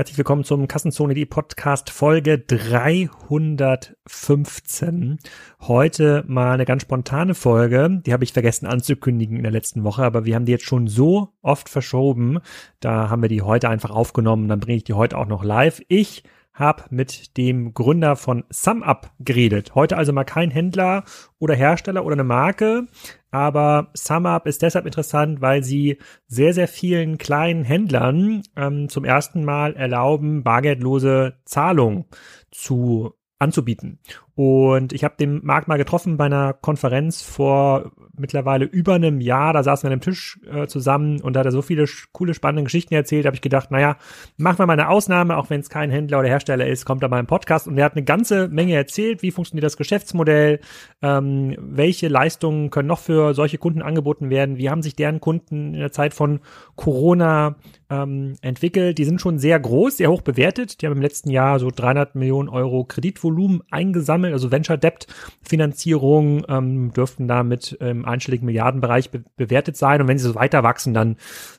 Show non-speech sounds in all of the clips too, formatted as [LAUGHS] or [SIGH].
Herzlich willkommen zum Kassenzone.de Podcast Folge 315. Heute mal eine ganz spontane Folge. Die habe ich vergessen anzukündigen in der letzten Woche, aber wir haben die jetzt schon so oft verschoben. Da haben wir die heute einfach aufgenommen. Dann bringe ich die heute auch noch live. Ich habe mit dem Gründer von SumUp geredet. Heute also mal kein Händler oder Hersteller oder eine Marke, aber SumUp ist deshalb interessant, weil sie sehr, sehr vielen kleinen Händlern ähm, zum ersten Mal erlauben, bargeldlose Zahlung zu anzubieten. Und ich habe den Markt mal getroffen bei einer Konferenz vor mittlerweile über einem Jahr. Da saßen wir an einem Tisch äh, zusammen und da hat er so viele coole, spannende Geschichten erzählt. Da habe ich gedacht, naja, machen wir mal eine Ausnahme, auch wenn es kein Händler oder Hersteller ist, kommt er mal im Podcast. Und er hat eine ganze Menge erzählt, wie funktioniert das Geschäftsmodell, ähm, welche Leistungen können noch für solche Kunden angeboten werden, wie haben sich deren Kunden in der Zeit von Corona ähm, entwickelt. Die sind schon sehr groß, sehr hoch bewertet. Die haben im letzten Jahr so 300 Millionen Euro Kreditvolumen eingesammelt, also Venture Debt Finanzierung ähm, dürften da mit ähm, einstelligen Milliardenbereich be bewertet sein. Und wenn sie so weiter wachsen, dann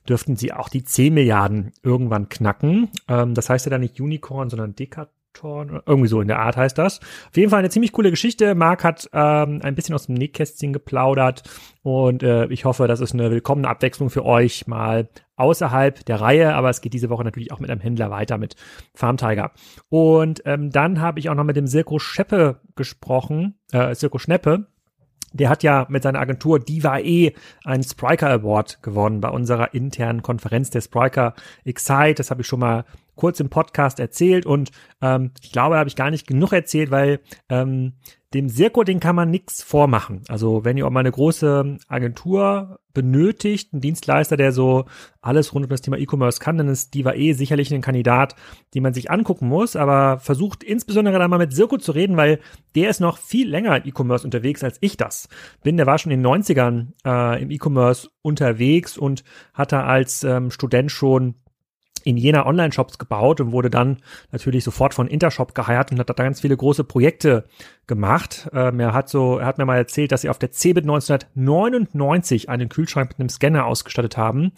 dürften sie auch die 10 Milliarden irgendwann knacken. Ähm, das heißt ja dann nicht Unicorn, sondern Dekat irgendwie so in der Art heißt das. Auf jeden Fall eine ziemlich coole Geschichte. Marc hat ähm, ein bisschen aus dem Nähkästchen geplaudert und äh, ich hoffe, das ist eine willkommene Abwechslung für euch mal außerhalb der Reihe, aber es geht diese Woche natürlich auch mit einem Händler weiter mit Farm Tiger. Und ähm, dann habe ich auch noch mit dem Sirko Scheppe gesprochen, äh, Sirko Schneppe, der hat ja mit seiner Agentur Diva E einen Spriker Award gewonnen bei unserer internen Konferenz der Spriker Excite. Das habe ich schon mal kurz im Podcast erzählt und ähm, ich glaube, da habe ich gar nicht genug erzählt, weil ähm, dem Sirko, den kann man nichts vormachen. Also wenn ihr auch mal eine große Agentur benötigt, ein Dienstleister, der so alles rund um das Thema E-Commerce kann, dann ist Diva E sicherlich ein Kandidat, den man sich angucken muss, aber versucht insbesondere da mal mit Sirko zu reden, weil der ist noch viel länger im E-Commerce unterwegs als ich das bin. Der war schon in den 90ern äh, im E-Commerce unterwegs und hatte als ähm, Student schon in jener Online-Shops gebaut und wurde dann natürlich sofort von Intershop geheiert und hat da ganz viele große Projekte gemacht. Ähm, er hat so, er hat mir mal erzählt, dass sie auf der CeBIT 1999 einen Kühlschrank mit einem Scanner ausgestattet haben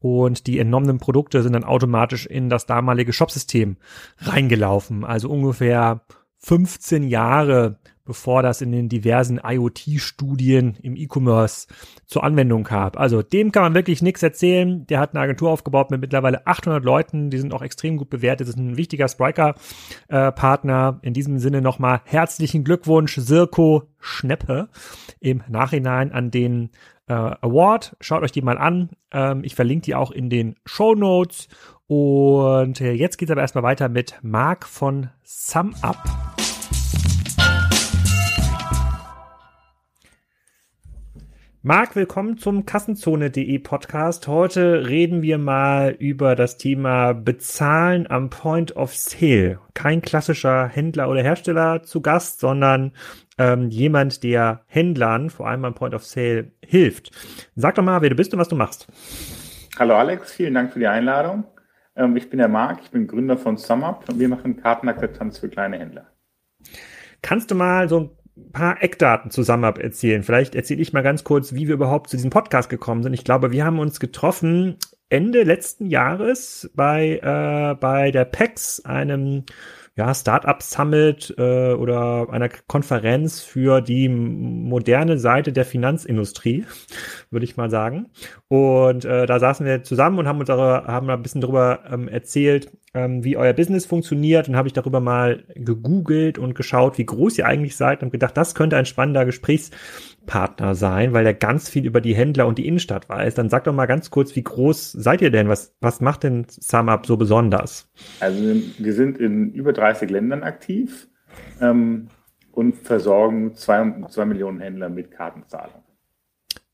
und die entnommenen Produkte sind dann automatisch in das damalige Shopsystem reingelaufen. Also ungefähr 15 Jahre bevor das in den diversen IoT-Studien im E-Commerce zur Anwendung kam. Also dem kann man wirklich nichts erzählen. Der hat eine Agentur aufgebaut mit mittlerweile 800 Leuten. Die sind auch extrem gut bewertet. Das ist ein wichtiger Spriker-Partner. In diesem Sinne nochmal herzlichen Glückwunsch, Sirko Schneppe, im Nachhinein an den äh, Award. Schaut euch die mal an. Ähm, ich verlinke die auch in den Show Notes. Und äh, jetzt geht's aber erstmal weiter mit Marc von SumUp. Marc, willkommen zum Kassenzone.de Podcast. Heute reden wir mal über das Thema Bezahlen am Point of Sale. Kein klassischer Händler oder Hersteller zu Gast, sondern ähm, jemand, der Händlern, vor allem am Point of Sale, hilft. Sag doch mal, wer du bist und was du machst. Hallo Alex, vielen Dank für die Einladung. Ähm, ich bin der Marc, ich bin Gründer von SumUp und wir machen Kartenakzeptanz für kleine Händler. Kannst du mal so ein paar Eckdaten zusammen erzählen. Vielleicht erzähle ich mal ganz kurz, wie wir überhaupt zu diesem Podcast gekommen sind. Ich glaube, wir haben uns getroffen Ende letzten Jahres bei, äh, bei der PEX, einem ja, Startup Summit äh, oder einer Konferenz für die moderne Seite der Finanzindustrie, [LAUGHS] würde ich mal sagen. Und äh, da saßen wir zusammen und haben uns darüber, haben ein bisschen darüber ähm, erzählt, ähm, wie euer Business funktioniert. Und habe ich darüber mal gegoogelt und geschaut, wie groß ihr eigentlich seid und gedacht, das könnte ein spannender Gesprächspartner sein, weil er ganz viel über die Händler und die Innenstadt weiß. Dann sag doch mal ganz kurz, wie groß seid ihr denn? Was, was macht denn SumUp so besonders? Also wir sind in über 30 Ländern aktiv ähm, und versorgen zwei, zwei Millionen Händler mit Kartenzahlung.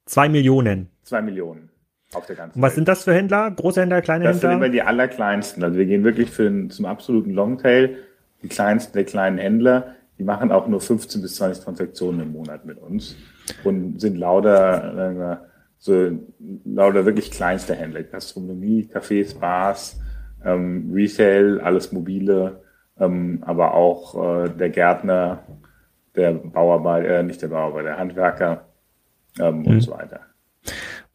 Zwei Millionen? Zwei Millionen auf der ganzen und was Welt. sind das für Händler? Große Händler, kleine das Händler? Das sind immer die allerkleinsten. Also wir gehen wirklich für den, zum absoluten Longtail. Die kleinsten der kleinen Händler, die machen auch nur 15 bis 20 Transaktionen im Monat mit uns und sind lauter, äh, so lauter wirklich kleinste Händler. Gastronomie, Cafés, Bars, ähm, Resale, alles mobile, ähm, aber auch äh, der Gärtner, der Bauarbeiter, äh, nicht der Bauarbeiter, der Handwerker ähm, mhm. und so weiter.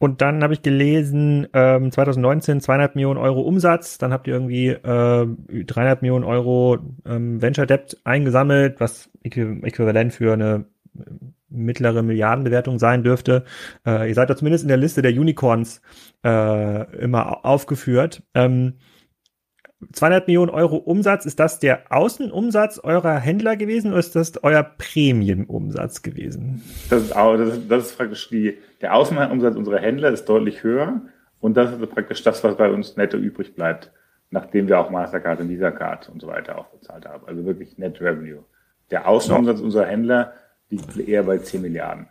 Und dann habe ich gelesen, ähm, 2019 zweieinhalb Millionen Euro Umsatz, dann habt ihr irgendwie äh, dreieinhalb Millionen Euro ähm, Venture Debt eingesammelt, was äquivalent für eine mittlere Milliardenbewertung sein dürfte. Äh, ihr seid da zumindest in der Liste der Unicorns äh, immer aufgeführt. Ähm, 200 Millionen Euro Umsatz, ist das der Außenumsatz eurer Händler gewesen oder ist das euer Prämienumsatz gewesen? Das ist, auch, das ist, das ist praktisch die, der Außenumsatz unserer Händler ist deutlich höher und das ist praktisch das, was bei uns netto übrig bleibt, nachdem wir auch Mastercard und Visa Card und so weiter auch bezahlt haben. Also wirklich Net Revenue. Der Außenumsatz unserer Händler liegt eher bei 10 Milliarden.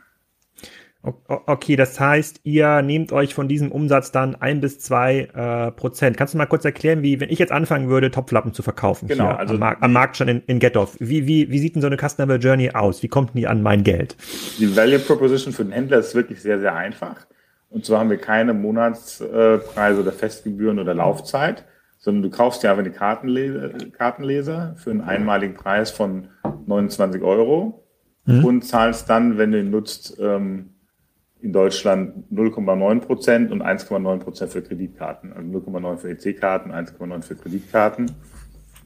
Okay, das heißt, ihr nehmt euch von diesem Umsatz dann ein bis zwei äh, Prozent. Kannst du mal kurz erklären, wie, wenn ich jetzt anfangen würde, Topflappen zu verkaufen, genau, also am, Markt, am Markt schon in, in Getoff, wie, wie, wie sieht denn so eine Customer Journey aus? Wie kommt die an mein Geld? Die Value Proposition für den Händler ist wirklich sehr, sehr einfach. Und zwar haben wir keine Monatspreise oder Festgebühren oder Laufzeit, sondern du kaufst dir einfach die Kartenleser, Kartenleser für einen einmaligen Preis von 29 Euro mhm. und zahlst dann, wenn du ihn nutzt, ähm, in Deutschland 0,9 Prozent und 1,9 Prozent für Kreditkarten. Also 0,9 für EC-Karten, 1,9 für Kreditkarten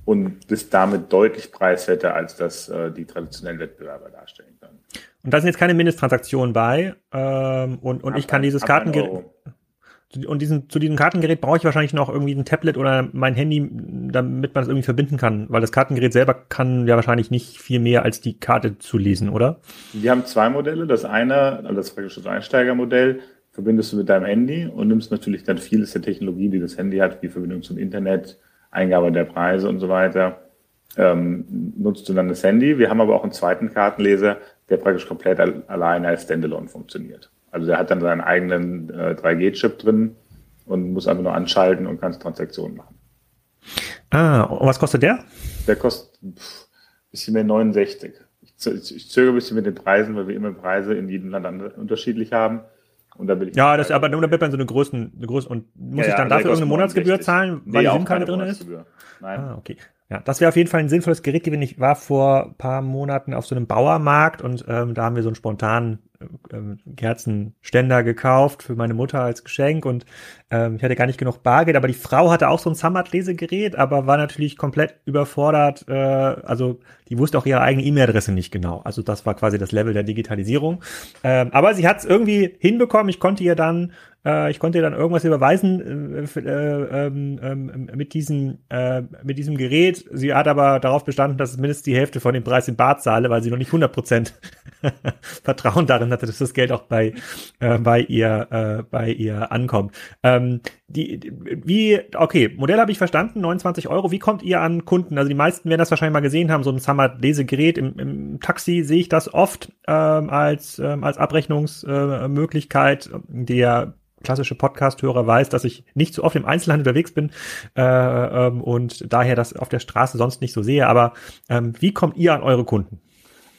und bist damit deutlich preiswerter, als das äh, die traditionellen Wettbewerber darstellen können. Und da sind jetzt keine Mindesttransaktionen bei ähm, und, und ich kann dieses Kartengerät und diesen, zu diesem Kartengerät brauche ich wahrscheinlich noch irgendwie ein Tablet oder mein Handy, damit man es irgendwie verbinden kann, weil das Kartengerät selber kann ja wahrscheinlich nicht viel mehr als die Karte zu lesen, oder? Wir haben zwei Modelle. Das eine, also das praktisch das Einsteigermodell, verbindest du mit deinem Handy und nimmst natürlich dann vieles der Technologie, die das Handy hat, wie Verbindung zum Internet, Eingabe der Preise und so weiter, ähm, nutzt du dann das Handy. Wir haben aber auch einen zweiten Kartenleser, der praktisch komplett alleine als Standalone funktioniert. Also der hat dann seinen eigenen äh, 3G-Chip drin und muss einfach nur anschalten und kann Transaktionen machen. Ah, und was kostet der? Der kostet ein bisschen mehr 69. Ich, ich zögere ein bisschen mit den Preisen, weil wir immer Preise in jedem Land unterschiedlich haben. Und da will ich ja, das aber nur damit man so eine Größen, eine Größe und muss ja, ich dann ja, dafür irgendeine Monatsgebühr zahlen, weil nee, die SIM-Karte drin ist? Nein. Ah, okay. Ja, das wäre auf jeden Fall ein sinnvolles Gerät gewesen. Ich war vor ein paar Monaten auf so einem Bauermarkt und ähm, da haben wir so einen spontanen Kerzenständer gekauft für meine Mutter als Geschenk und ähm, ich hatte gar nicht genug Bargeld, aber die Frau hatte auch so ein Samad-Lesegerät, aber war natürlich komplett überfordert. Äh, also die wusste auch ihre eigene E-Mail-Adresse nicht genau. Also das war quasi das Level der Digitalisierung. Ähm, aber sie hat es irgendwie hinbekommen. Ich konnte ihr dann ich konnte dann irgendwas überweisen äh, äh, ähm, ähm, mit diesem äh, mit diesem Gerät. Sie hat aber darauf bestanden, dass es mindestens die Hälfte von dem Preis in Bad zahle, weil sie noch nicht 100 Prozent [LAUGHS] Vertrauen darin hatte, dass das Geld auch bei äh, bei ihr äh, bei ihr ankommt. Ähm, die, wie, okay, Modell habe ich verstanden, 29 Euro. Wie kommt ihr an Kunden? Also die meisten werden das wahrscheinlich mal gesehen haben, so ein Summer-Lesegerät im, im Taxi sehe ich das oft ähm, als, ähm, als Abrechnungsmöglichkeit. Äh, der klassische Podcast-Hörer weiß, dass ich nicht so oft im Einzelhandel unterwegs bin äh, ähm, und daher das auf der Straße sonst nicht so sehe. Aber ähm, wie kommt ihr an eure Kunden?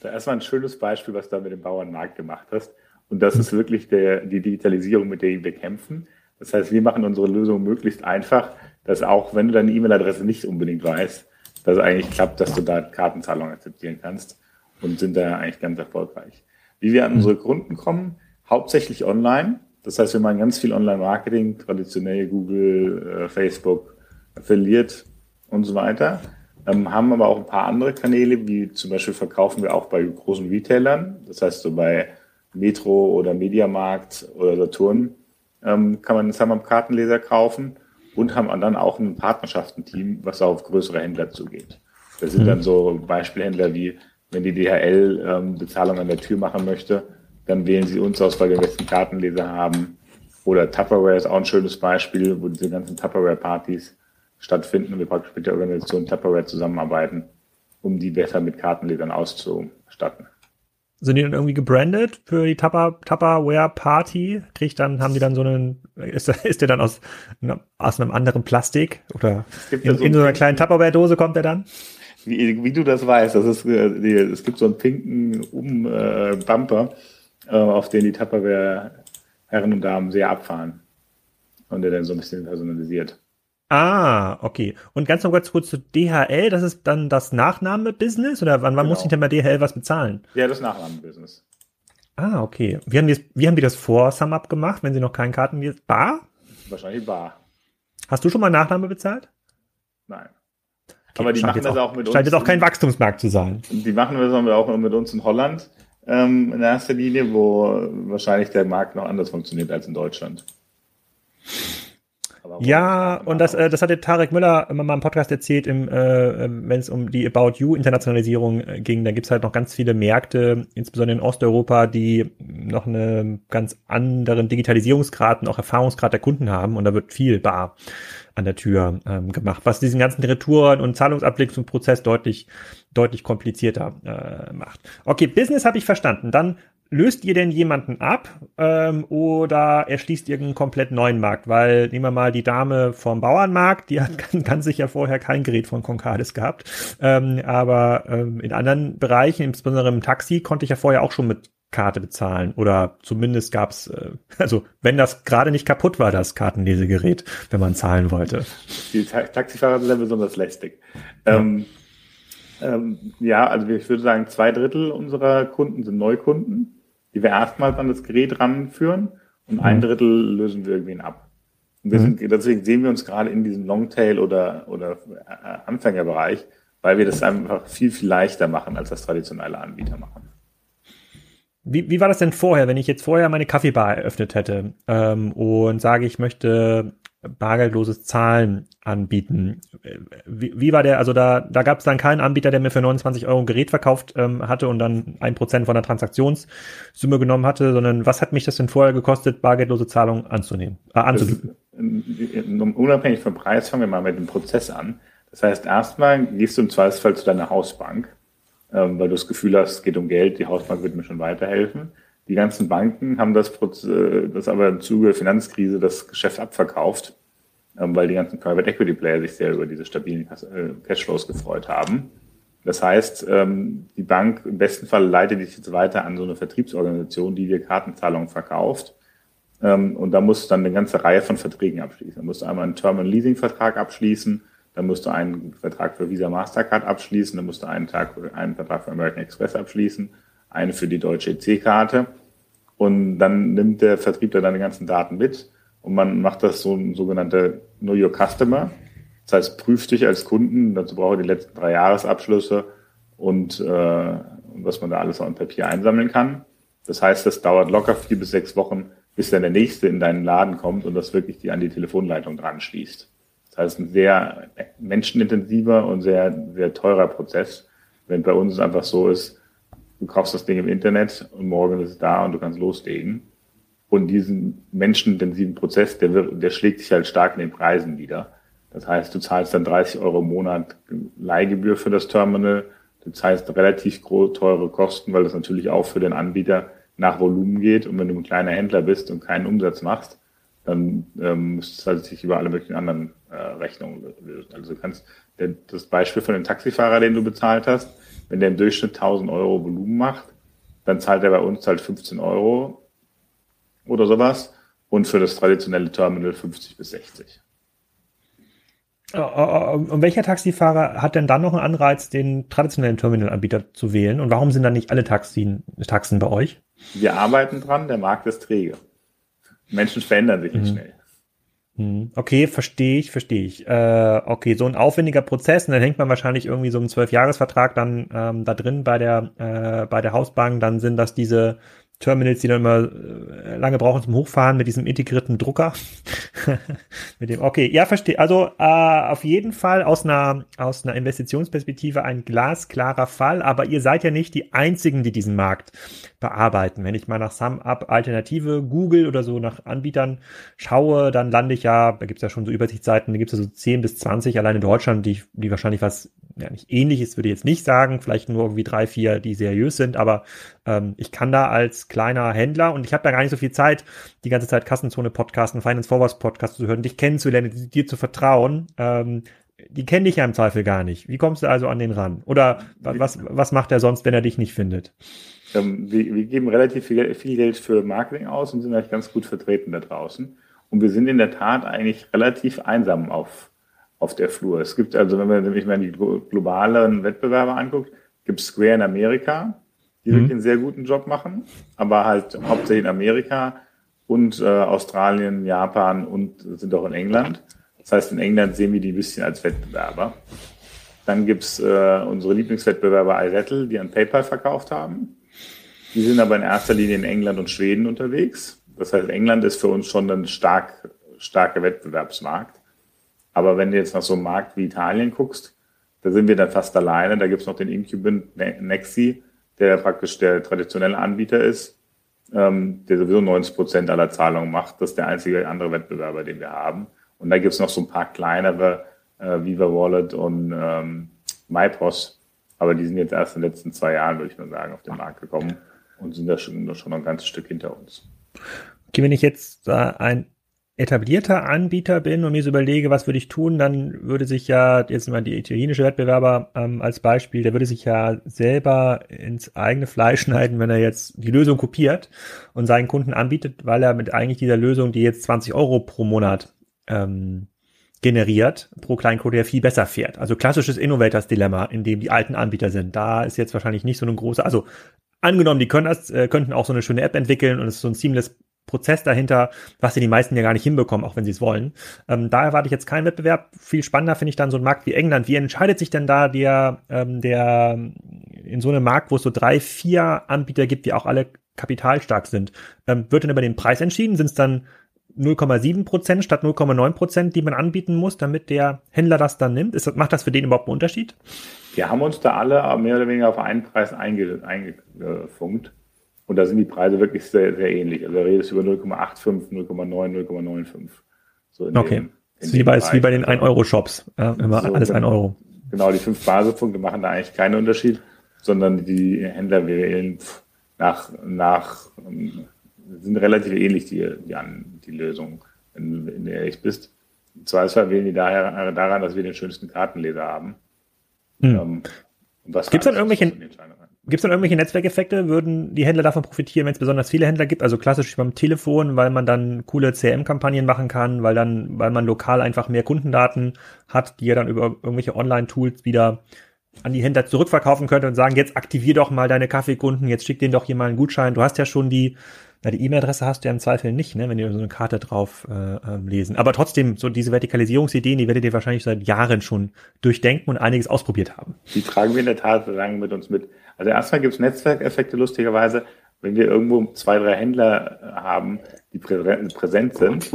Da erstmal ein schönes Beispiel, was du da mit dem Bauernmarkt gemacht hast. Und das ist wirklich der, die Digitalisierung, mit der wir kämpfen. Das heißt, wir machen unsere Lösung möglichst einfach, dass auch wenn du deine E-Mail-Adresse nicht unbedingt weißt, dass es eigentlich klappt, dass du da Kartenzahlung akzeptieren kannst und sind da eigentlich ganz erfolgreich. Wie wir an mhm. unsere Kunden kommen, hauptsächlich online. Das heißt, wir machen ganz viel Online-Marketing, traditionell Google, äh, Facebook, Affiliate und so weiter. Ähm, haben aber auch ein paar andere Kanäle, wie zum Beispiel verkaufen wir auch bei großen Retailern. Das heißt, so bei Metro oder Mediamarkt oder Saturn ähm, kann man das am Kartenleser kaufen und haben dann auch ein Partnerschaftenteam, was auf größere Händler zugeht. Das sind mhm. dann so Beispielhändler wie, wenn die DHL ähm, Bezahlung an der Tür machen möchte, dann wählen sie uns aus, weil wir besten Kartenleser haben. Oder Tupperware ist auch ein schönes Beispiel, wo diese ganzen Tupperware-Partys stattfinden und wir praktisch mit der Organisation Tupperware zusammenarbeiten, um die besser mit Kartenlesern auszustatten. Sind die dann irgendwie gebrandet für die Tupper, Tupperware Party? Kriegt dann, haben die dann so einen, ist, ist der dann aus, aus einem anderen Plastik? Oder in, so, in so einer kleinen Tupperware-Dose kommt der dann? Wie, wie du das weißt, das ist, äh, es gibt so einen pinken Um-Bumper, äh, auf den die Tupperware Herren und Damen sehr abfahren. Und der dann so ein bisschen personalisiert. Ah, okay. Und ganz noch ganz kurz zu DHL, das ist dann das Nachnahme-Business oder wann, wann genau. muss ich denn bei DHL was bezahlen? Ja, das Nachnahme-Business. Ah, okay. Wie haben, die, wie haben die das vor SumUp gemacht, wenn sie noch keinen Karten... Bar? Wahrscheinlich bar. Hast du schon mal Nachname bezahlt? Nein. Okay, Aber die machen das auch, auch mit uns. Scheint jetzt auch kein Wachstumsmarkt zu sein. Die machen das auch mit uns in Holland ähm, in erster Linie, wo wahrscheinlich der Markt noch anders funktioniert als in Deutschland. Ja, und das, äh, das hat der Tarek Müller immer mal im Podcast erzählt, im, äh, ähm, wenn es um die About You Internationalisierung äh, ging. Da gibt's halt noch ganz viele Märkte, insbesondere in Osteuropa, die noch einen ganz anderen Digitalisierungsgrad und auch Erfahrungsgrad der Kunden haben. Und da wird viel bar an der Tür ähm, gemacht, was diesen ganzen Retouren- und Zahlungsabwicklungsprozess deutlich, deutlich komplizierter äh, macht. Okay, Business habe ich verstanden. Dann löst ihr denn jemanden ab ähm, oder erschließt ihr einen komplett neuen Markt? Weil nehmen wir mal die Dame vom Bauernmarkt, die hat ganz sicher vorher kein Gerät von Concardis gehabt. Ähm, aber ähm, in anderen Bereichen, insbesondere im Taxi, konnte ich ja vorher auch schon mit Karte bezahlen. Oder zumindest gab's, äh, [LAUGHS] also wenn das gerade nicht kaputt war, das Kartenlesegerät, wenn man zahlen wollte. Die Ta Taxifahrer sind ja besonders lästig. Ja. Ähm, ähm, ja, also ich würde sagen, zwei Drittel unserer Kunden sind Neukunden die wir erstmals an das Gerät ranführen und ein mhm. Drittel lösen wir irgendwen ab. Und wir mhm. sind, deswegen sehen wir uns gerade in diesem Longtail oder, oder äh, Anfängerbereich, weil wir das einfach viel, viel leichter machen, als das traditionelle Anbieter machen. Wie, wie war das denn vorher, wenn ich jetzt vorher meine Kaffeebar eröffnet hätte ähm, und sage, ich möchte bargeldloses Zahlen anbieten. Wie, wie war der, also da, da gab es dann keinen Anbieter, der mir für 29 Euro ein Gerät verkauft ähm, hatte und dann ein Prozent von der Transaktionssumme genommen hatte, sondern was hat mich das denn vorher gekostet, bargeldlose Zahlungen anzunehmen, äh, anzubieten? unabhängig vom Preis fangen wir mal mit dem Prozess an. Das heißt, erstmal gehst du im Zweifelsfall zu deiner Hausbank, ähm, weil du das Gefühl hast, es geht um Geld, die Hausbank wird mir schon weiterhelfen. Die ganzen Banken haben das, äh, das aber im Zuge der Finanzkrise das Geschäft abverkauft, ähm, weil die ganzen Private Equity Player sich sehr über diese stabilen äh, Cashflows gefreut haben. Das heißt, ähm, die Bank im besten Fall leitet dich jetzt weiter an so eine Vertriebsorganisation, die dir Kartenzahlungen verkauft. Ähm, und da musst du dann eine ganze Reihe von Verträgen abschließen. Da musst einmal einen Terminal Leasing Vertrag abschließen, dann musst du einen Vertrag für Visa Mastercard abschließen, dann musst du einen, Tag, einen Vertrag für American Express abschließen eine für die deutsche EC-Karte. Und dann nimmt der Vertriebler deine ganzen Daten mit und man macht das so ein sogenannter Know Your Customer. Das heißt, prüft dich als Kunden, dazu brauche ich die letzten drei Jahresabschlüsse und äh, was man da alles auf Papier einsammeln kann. Das heißt, das dauert locker vier bis sechs Wochen, bis dann der nächste in deinen Laden kommt und das wirklich die an die Telefonleitung dran schließt. Das heißt, ein sehr menschenintensiver und sehr, sehr teurer Prozess. Wenn bei uns es einfach so ist, du kaufst das Ding im Internet und morgen ist es da und du kannst loslegen. Und diesen menschenintensiven Prozess, der, wird, der schlägt sich halt stark in den Preisen wieder. Das heißt, du zahlst dann 30 Euro im Monat Leihgebühr für das Terminal. Du zahlst relativ teure Kosten, weil das natürlich auch für den Anbieter nach Volumen geht. Und wenn du ein kleiner Händler bist und keinen Umsatz machst, dann ähm, musst du halt sich über alle möglichen anderen äh, Rechnungen lösen. Also du kannst der, das Beispiel von dem Taxifahrer, den du bezahlt hast, wenn der im Durchschnitt 1000 Euro Volumen macht, dann zahlt er bei uns halt 15 Euro oder sowas und für das traditionelle Terminal 50 bis 60. Und welcher Taxifahrer hat denn dann noch einen Anreiz, den traditionellen Terminalanbieter zu wählen? Und warum sind dann nicht alle Taxien, Taxen bei euch? Wir arbeiten dran, der Markt ist träge. Menschen verändern sich nicht mhm. schnell. Hm, okay, verstehe ich, verstehe ich. Äh, okay, so ein aufwendiger Prozess, und dann hängt man wahrscheinlich irgendwie so einen Zwölfjahresvertrag dann ähm, da drin bei der äh, bei der Hausbank, dann sind das diese Terminals, die dann immer äh, lange brauchen zum Hochfahren mit diesem integrierten Drucker. [LAUGHS] mit dem, okay, ja, verstehe. Also äh, auf jeden Fall aus einer, aus einer Investitionsperspektive ein glasklarer Fall, aber ihr seid ja nicht die einzigen, die diesen Markt bearbeiten. Wenn ich mal nach SumUp Alternative Google oder so nach Anbietern schaue, dann lande ich ja, da gibt es ja schon so Übersichtsseiten, da gibt es ja so 10 bis 20 allein in Deutschland, die, die wahrscheinlich was ja nicht ähnliches, würde ich jetzt nicht sagen, vielleicht nur irgendwie drei, vier, die seriös sind, aber ähm, ich kann da als kleiner Händler und ich habe da gar nicht so viel Zeit, die ganze Zeit Kassenzone Podcasten, Finance Forwards Podcast zu hören, dich kennenzulernen, dir zu vertrauen. Ähm, die kenne ich ja im Zweifel gar nicht. Wie kommst du also an den ran? Oder was, was macht er sonst, wenn er dich nicht findet? Ähm, wir, wir, geben relativ viel, viel, Geld für Marketing aus und sind eigentlich ganz gut vertreten da draußen. Und wir sind in der Tat eigentlich relativ einsam auf, auf der Flur. Es gibt also, wenn man sich mal die globalen Wettbewerber anguckt, gibt es Square in Amerika, die mhm. wirklich einen sehr guten Job machen, aber halt hauptsächlich in Amerika und äh, Australien, Japan und sind auch in England. Das heißt, in England sehen wir die ein bisschen als Wettbewerber. Dann gibt's äh, unsere Lieblingswettbewerber iRettle, die an PayPal verkauft haben. Die sind aber in erster Linie in England und Schweden unterwegs. Das heißt, England ist für uns schon ein stark, starker Wettbewerbsmarkt. Aber wenn du jetzt nach so einem Markt wie Italien guckst, da sind wir dann fast alleine. Da gibt's noch den Incubant Nexi, der praktisch der traditionelle Anbieter ist, ähm, der sowieso 90 Prozent aller Zahlungen macht. Das ist der einzige andere Wettbewerber, den wir haben. Und da gibt's noch so ein paar kleinere, äh, Viva Wallet und ähm, MyPOS. Aber die sind jetzt erst in den letzten zwei Jahren, würde ich mal sagen, auf den Markt gekommen und sind da schon, schon ein ganzes Stück hinter uns. Okay, wenn ich jetzt äh, ein etablierter Anbieter bin und mir so überlege, was würde ich tun, dann würde sich ja, jetzt mal die italienische Wettbewerber ähm, als Beispiel, der würde sich ja selber ins eigene Fleisch [LAUGHS] schneiden, wenn er jetzt die Lösung kopiert und seinen Kunden anbietet, weil er mit eigentlich dieser Lösung, die jetzt 20 Euro pro Monat ähm, generiert, pro Kleincode ja viel besser fährt. Also klassisches Innovators-Dilemma, in dem die alten Anbieter sind. Da ist jetzt wahrscheinlich nicht so eine große, also angenommen, die können das, äh, könnten auch so eine schöne App entwickeln und es ist so ein seamless Prozess dahinter, was sie die meisten ja gar nicht hinbekommen, auch wenn sie es wollen. Ähm, da erwarte ich jetzt keinen Wettbewerb. Viel spannender finde ich dann so ein Markt wie England. Wie entscheidet sich denn da der, ähm, der in so einem Markt, wo es so drei, vier Anbieter gibt, die auch alle kapitalstark sind, ähm, wird dann über den Preis entschieden? Sind es dann 0,7 Prozent statt 0,9 Prozent, die man anbieten muss, damit der Händler das dann nimmt? Ist, macht das für den überhaupt einen Unterschied? Wir haben uns da alle mehr oder weniger auf einen Preis eingefunkt. Und da sind die Preise wirklich sehr, sehr ähnlich. Also da redest du über 0,85, 0,9, 0,95. So okay. Dem, wie, bei, wie bei den 1-Euro-Shops. Ja, immer so, alles 1 Euro. Genau, die fünf Basispunkte machen da eigentlich keinen Unterschied, sondern die Händler wählen nach, nach sind relativ ähnlich, die, die, die Lösungen, wenn, wenn du ehrlich bist. Im Zweifelsfall wählen die daher daran, dass wir den schönsten Kartenleser haben. Hm. Ähm, Gibt es dann irgendwelche, Gibt es dann irgendwelche Netzwerkeffekte? Würden die Händler davon profitieren, wenn es besonders viele Händler gibt? Also klassisch beim Telefon, weil man dann coole CRM-Kampagnen machen kann, weil dann, weil man lokal einfach mehr Kundendaten hat, die ja dann über irgendwelche Online-Tools wieder an die Händler zurückverkaufen könnte und sagen, jetzt aktivier doch mal deine Kaffeekunden, jetzt schick denen doch hier mal einen Gutschein. Du hast ja schon die na, die E-Mail-Adresse hast du ja im Zweifel nicht, ne, wenn die so eine Karte drauf äh, ähm, lesen. Aber trotzdem, so diese Vertikalisierungsideen, die werdet ihr wahrscheinlich seit Jahren schon durchdenken und einiges ausprobiert haben. Die tragen wir in der Tat lang mit uns mit. Also erstmal gibt es Netzwerkeffekte lustigerweise. Wenn wir irgendwo zwei, drei Händler äh, haben, die präsent sind,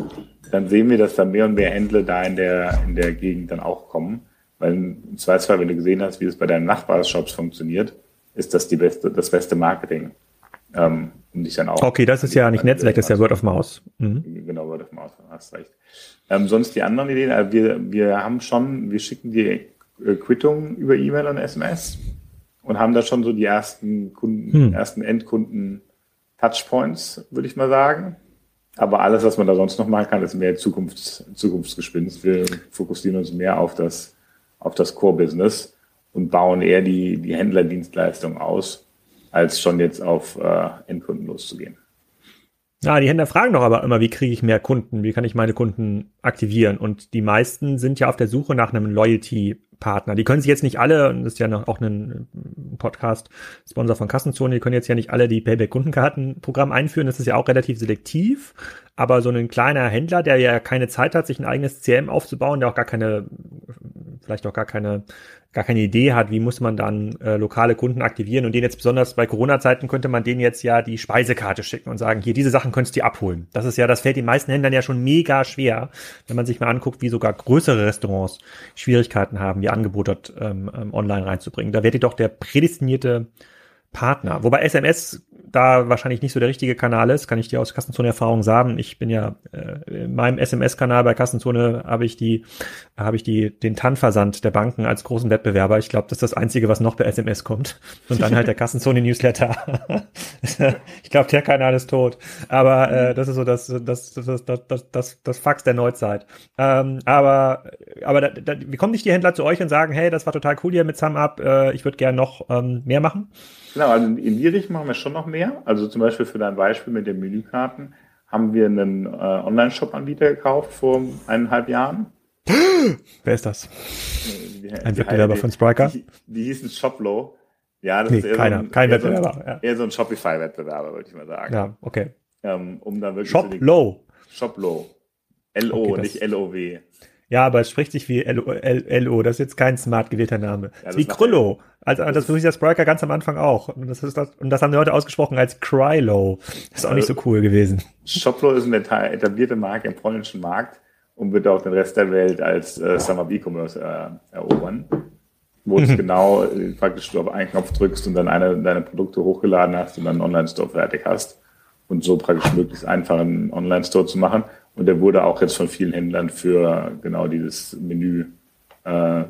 dann sehen wir, dass da mehr und mehr Händler da in der, in der Gegend dann auch kommen. Weil im Zweifelsfall, wenn du gesehen hast, wie es bei deinen Nachbarshops funktioniert, ist das die beste, das beste Marketing ähm, um dich dann auch. Okay, das ist ja nicht Netzwerk, das ist ja Word of Mouse. Mhm. Genau, Word of Mouse, hast recht. Ähm, sonst die anderen Ideen, also wir, wir haben schon, wir schicken die äh, Quittung über E-Mail und SMS und haben da schon so die ersten Kunden, hm. ersten Endkunden Touchpoints, würde ich mal sagen. Aber alles, was man da sonst noch machen kann, ist mehr Zukunfts, Zukunftsgespinst. Wir fokussieren uns mehr auf das, auf das Core-Business und bauen eher die, die Händlerdienstleistung aus als schon jetzt auf äh, Endkunden loszugehen. Ja, die Händler fragen doch aber immer, wie kriege ich mehr Kunden? Wie kann ich meine Kunden aktivieren? Und die meisten sind ja auf der Suche nach einem Loyalty-Partner. Die können sich jetzt nicht alle, und das ist ja noch auch ein Podcast-Sponsor von Kassenzone, die können jetzt ja nicht alle die Payback-Kundenkartenprogramm einführen. Das ist ja auch relativ selektiv. Aber so ein kleiner Händler, der ja keine Zeit hat, sich ein eigenes CM aufzubauen, der auch gar keine, vielleicht auch gar keine gar keine Idee hat, wie muss man dann äh, lokale Kunden aktivieren und denen jetzt besonders bei Corona-Zeiten könnte man denen jetzt ja die Speisekarte schicken und sagen, hier, diese Sachen könntest du abholen. Das ist ja, das fällt den meisten Händlern ja schon mega schwer, wenn man sich mal anguckt, wie sogar größere Restaurants Schwierigkeiten haben, die Angebote ähm, ähm, online reinzubringen. Da ihr doch der prädestinierte Partner. Wobei SMS da wahrscheinlich nicht so der richtige Kanal ist, kann ich dir aus Kassenzone-Erfahrung sagen. Ich bin ja äh, in meinem SMS-Kanal bei Kassenzone habe ich die habe ich die den TAN-Versand der Banken als großen Wettbewerber. Ich glaube, das ist das Einzige, was noch bei SMS kommt. [LAUGHS] Und dann halt der Kassenzone-Newsletter. [LAUGHS] ich glaube, der Kanal ist tot. Aber äh, das ist so das das das das das das, das Fax der Neuzeit. Ähm, aber aber da, da, wie kommen nicht die Händler zu euch und sagen, hey, das war total cool hier mit SumUp, äh, ich würde gerne noch ähm, mehr machen? Genau, also in die Richtung machen wir schon noch mehr. Also zum Beispiel für dein Beispiel mit den Menükarten haben wir einen äh, Online-Shop-Anbieter gekauft vor eineinhalb Jahren. [GASPS] Wer ist das? Die, Ein Wettbewerber von Spriker? Die, die hießen Shoplow. Ja, das Nee, ist eher keiner, so ein, kein eher so ein- Wettbewerber, ja. Eher so ein Shopify-Wettbewerber, würde ich mal sagen. Ja, okay. Ähm, um dann wirklich Shop so die- Low. Shop Low. L-O, Okay, nicht L-O-W. Ja, aber es spricht sich wie LO, L- LO. Das ist jetzt kein smart gewählter Name. das wie Krüllo. Also, das ich das Spriker ganz am Anfang auch. Und das, ist das, und das haben die Leute ausgesprochen als Crylo. Das ist auch nicht so cool gewesen. Shoplo ist eine eta- etablierte Marke im polnischen Markt und wird auch den Rest der Welt als äh, Sum-Up E-Commerce äh, erobern. Wo Mhm. du genau äh, praktisch du auf einen Knopf drückst und dann eine deine Produkte hochgeladen hast und dann einen Online-Store fertig hast. Und so praktisch möglichst einfach einen Online-Store zu machen. Und der wurde auch jetzt von vielen Händlern für genau dieses Menü äh,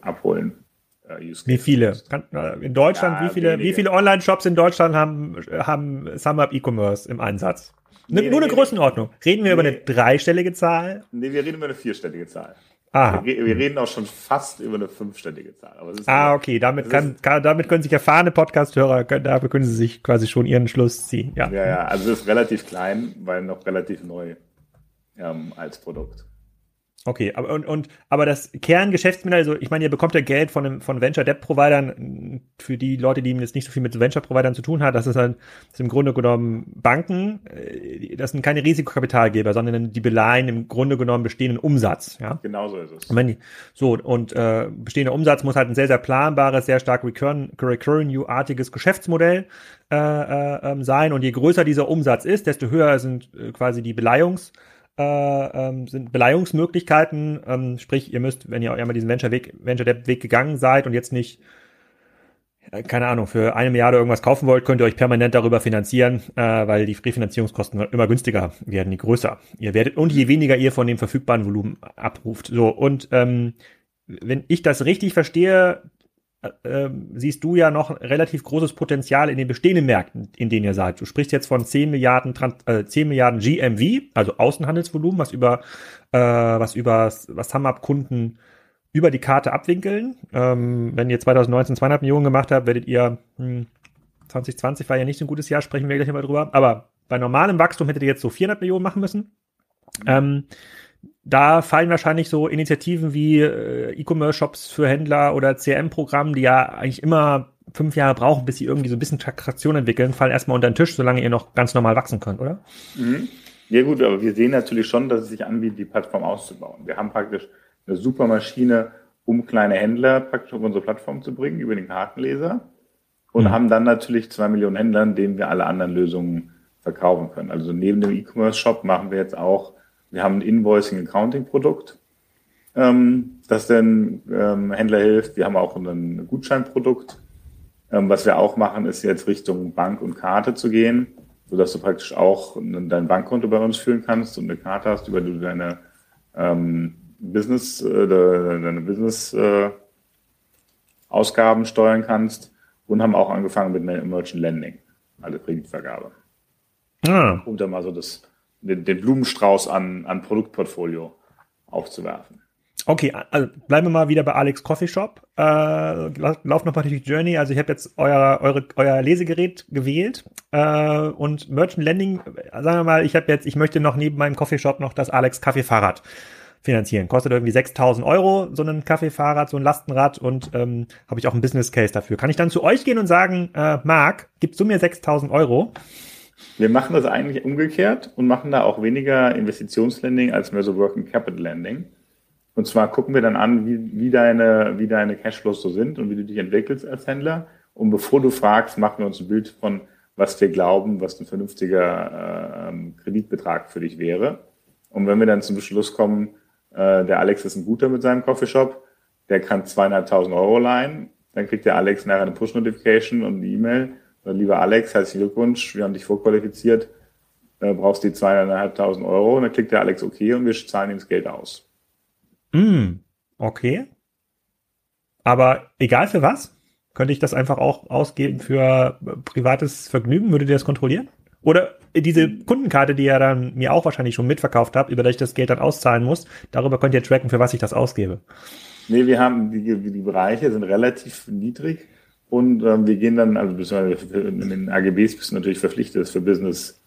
abholen. Äh, Wie viele? Äh, in Deutschland, Ja, wie viele, wie wenige. viele Online-Shops in Deutschland haben, haben SumUp E-Commerce im Einsatz? Ne, Nee, nur eine nee, Größenordnung. Reden wir über eine dreistellige Zahl? Nee, wir reden über eine vierstellige Zahl. Aha. Wir, wir reden auch schon fast über eine fünfstellige Zahl. Ah, okay. Damit, kann, kann, damit können sich erfahrene Podcast-Hörer, dafür können sie sich quasi schon ihren Schluss ziehen. Ja. Ja, ja, also es ist relativ klein, weil noch relativ neu ähm, als Produkt. Okay, aber und, und aber das Kerngeschäftsmodell, also ich meine, ihr bekommt ja Geld von einem von Venture Debt Providern für die Leute, die jetzt nicht so viel mit Venture Providern zu tun hat, das ist halt das ist im Grunde genommen Banken, äh, das sind keine Risikokapitalgeber, sondern die beleihen im Grunde genommen bestehenden Umsatz, ja. Genauso ist es. Und wenn die, so, und äh, bestehender Umsatz muss halt ein sehr, sehr planbares, sehr stark recurring, recurring artiges Geschäftsmodell äh, äh, ähm, sein. Und je größer dieser Umsatz ist, desto höher sind äh, quasi die Beleihungs, äh, ähm, sind Beleihungsmöglichkeiten. Ähm, sprich, ihr müsst, wenn ihr einmal diesen Venture Weg, Venture Debt Weg gegangen seid und jetzt nicht äh, keine Ahnung, für eine Milliarde irgendwas kaufen wollt, könnt ihr euch permanent darüber finanzieren, äh, weil die Refinanzierungskosten immer günstiger werden, je größer ihr werdet und je weniger ihr von dem verfügbaren Volumen abruft. So, und ähm, wenn ich das richtig verstehe, äh, ähm, siehst du ja noch relativ großes Potenzial in den bestehenden Märkten, in denen ihr seid. Du sprichst jetzt von 10 Milliarden, äh, 10 Milliarden GMV, also Außenhandelsvolumen, was über, äh, was über, was SumUp-Kunden über die Karte abwinkeln. Ähm, wenn ihr 2019 200 Millionen gemacht habt, werdet ihr, hm, 2020 war ja nicht so ein gutes Jahr, sprechen wir gleich mal drüber, aber bei normalem Wachstum hättet ihr jetzt so 400 Millionen machen müssen. Ähm, da fallen wahrscheinlich so Initiativen wie äh, E-Commerce-Shops für Händler oder CRM-Programm, die ja eigentlich immer fünf Jahre brauchen, bis sie irgendwie so ein bisschen Traktion entwickeln, fallen erstmal unter den Tisch, solange ihr noch ganz normal wachsen könnt, oder? Mhm. Ja gut, aber wir sehen natürlich schon, dass es sich anbietet, die Plattform auszubauen. Wir haben praktisch eine super Maschine, um kleine Händler praktisch auf unsere Plattform zu bringen, über den Kartenleser. Und Mhm. haben dann natürlich zwei Millionen Händlern, denen wir alle anderen Lösungen verkaufen können. Also neben dem E-Commerce-Shop machen wir jetzt auch, wir haben ein Invoicing-Accounting-Produkt, ähm, das den ähm, Händler hilft. Wir haben auch ein Gutscheinprodukt. Ähm, was wir auch machen, ist jetzt Richtung Bank und Karte zu gehen, sodass du praktisch auch dein Bankkonto bei uns führen kannst und eine Karte hast, über die du deine ähm, Business, äh, deine Business äh, Ausgaben steuern kannst und haben auch angefangen mit Merchant Lending, also Kreditvergabe. Ah, Um da mal so das, den, den Blumenstrauß an, an Produktportfolio aufzuwerfen. Okay, also bleiben wir mal wieder bei Alex Coffee Shop. Äh, lauf lauf noch mal durch die Journey. Also ich habe jetzt euer, eure, euer Lesegerät gewählt äh, und Merchant Lending, äh, sagen wir mal, ich habe jetzt, ich möchte noch neben meinem Coffee Shop noch das Alex Kaffeefahrrad finanzieren. Kostet irgendwie 6000 Euro, so ein Kaffeefahrrad, so ein Lastenrad und ähm, habe ich auch einen Business Case dafür. Kann ich dann zu euch gehen und sagen, äh, Marc, gibst du mir 6000 Euro? Wir machen das eigentlich umgekehrt und machen da auch weniger Investitionslending als mehr so Working Capital Lending. Und zwar gucken wir dann an, wie, wie, deine, wie deine Cashflows so sind und wie du dich entwickelst als Händler. Und bevor du fragst, machen wir uns ein Bild von, was wir glauben, was ein vernünftiger äh, Kreditbetrag für dich wäre. Und wenn wir dann zum Schluss kommen, äh, der Alex ist ein guter mit seinem Coffeeshop, der kann zweieinhalbtausend Euro leihen, dann kriegt der Alex nachher eine Push-Notification und eine E-Mail. Lieber Alex, herzlichen Glückwunsch, wir haben dich vorqualifiziert, äh, brauchst die zweieinhalbtausend Euro. Und dann klickt der Alex okay und wir zahlen ihm das Geld aus. Mm, okay. Aber egal für was? Könnte ich das einfach auch ausgeben für äh, privates Vergnügen? Würdet ihr das kontrollieren? Oder diese Kundenkarte, die ihr dann mir auch wahrscheinlich schon mitverkauft habt, über die ich das Geld dann auszahlen muss, darüber könnt ihr tracken, für was ich das ausgebe. Nee, wir haben, die, die Bereiche sind relativ niedrig und ähm, wir gehen dann, also beziehungsweise in den AGBs bist du natürlich verpflichtet, das für Business,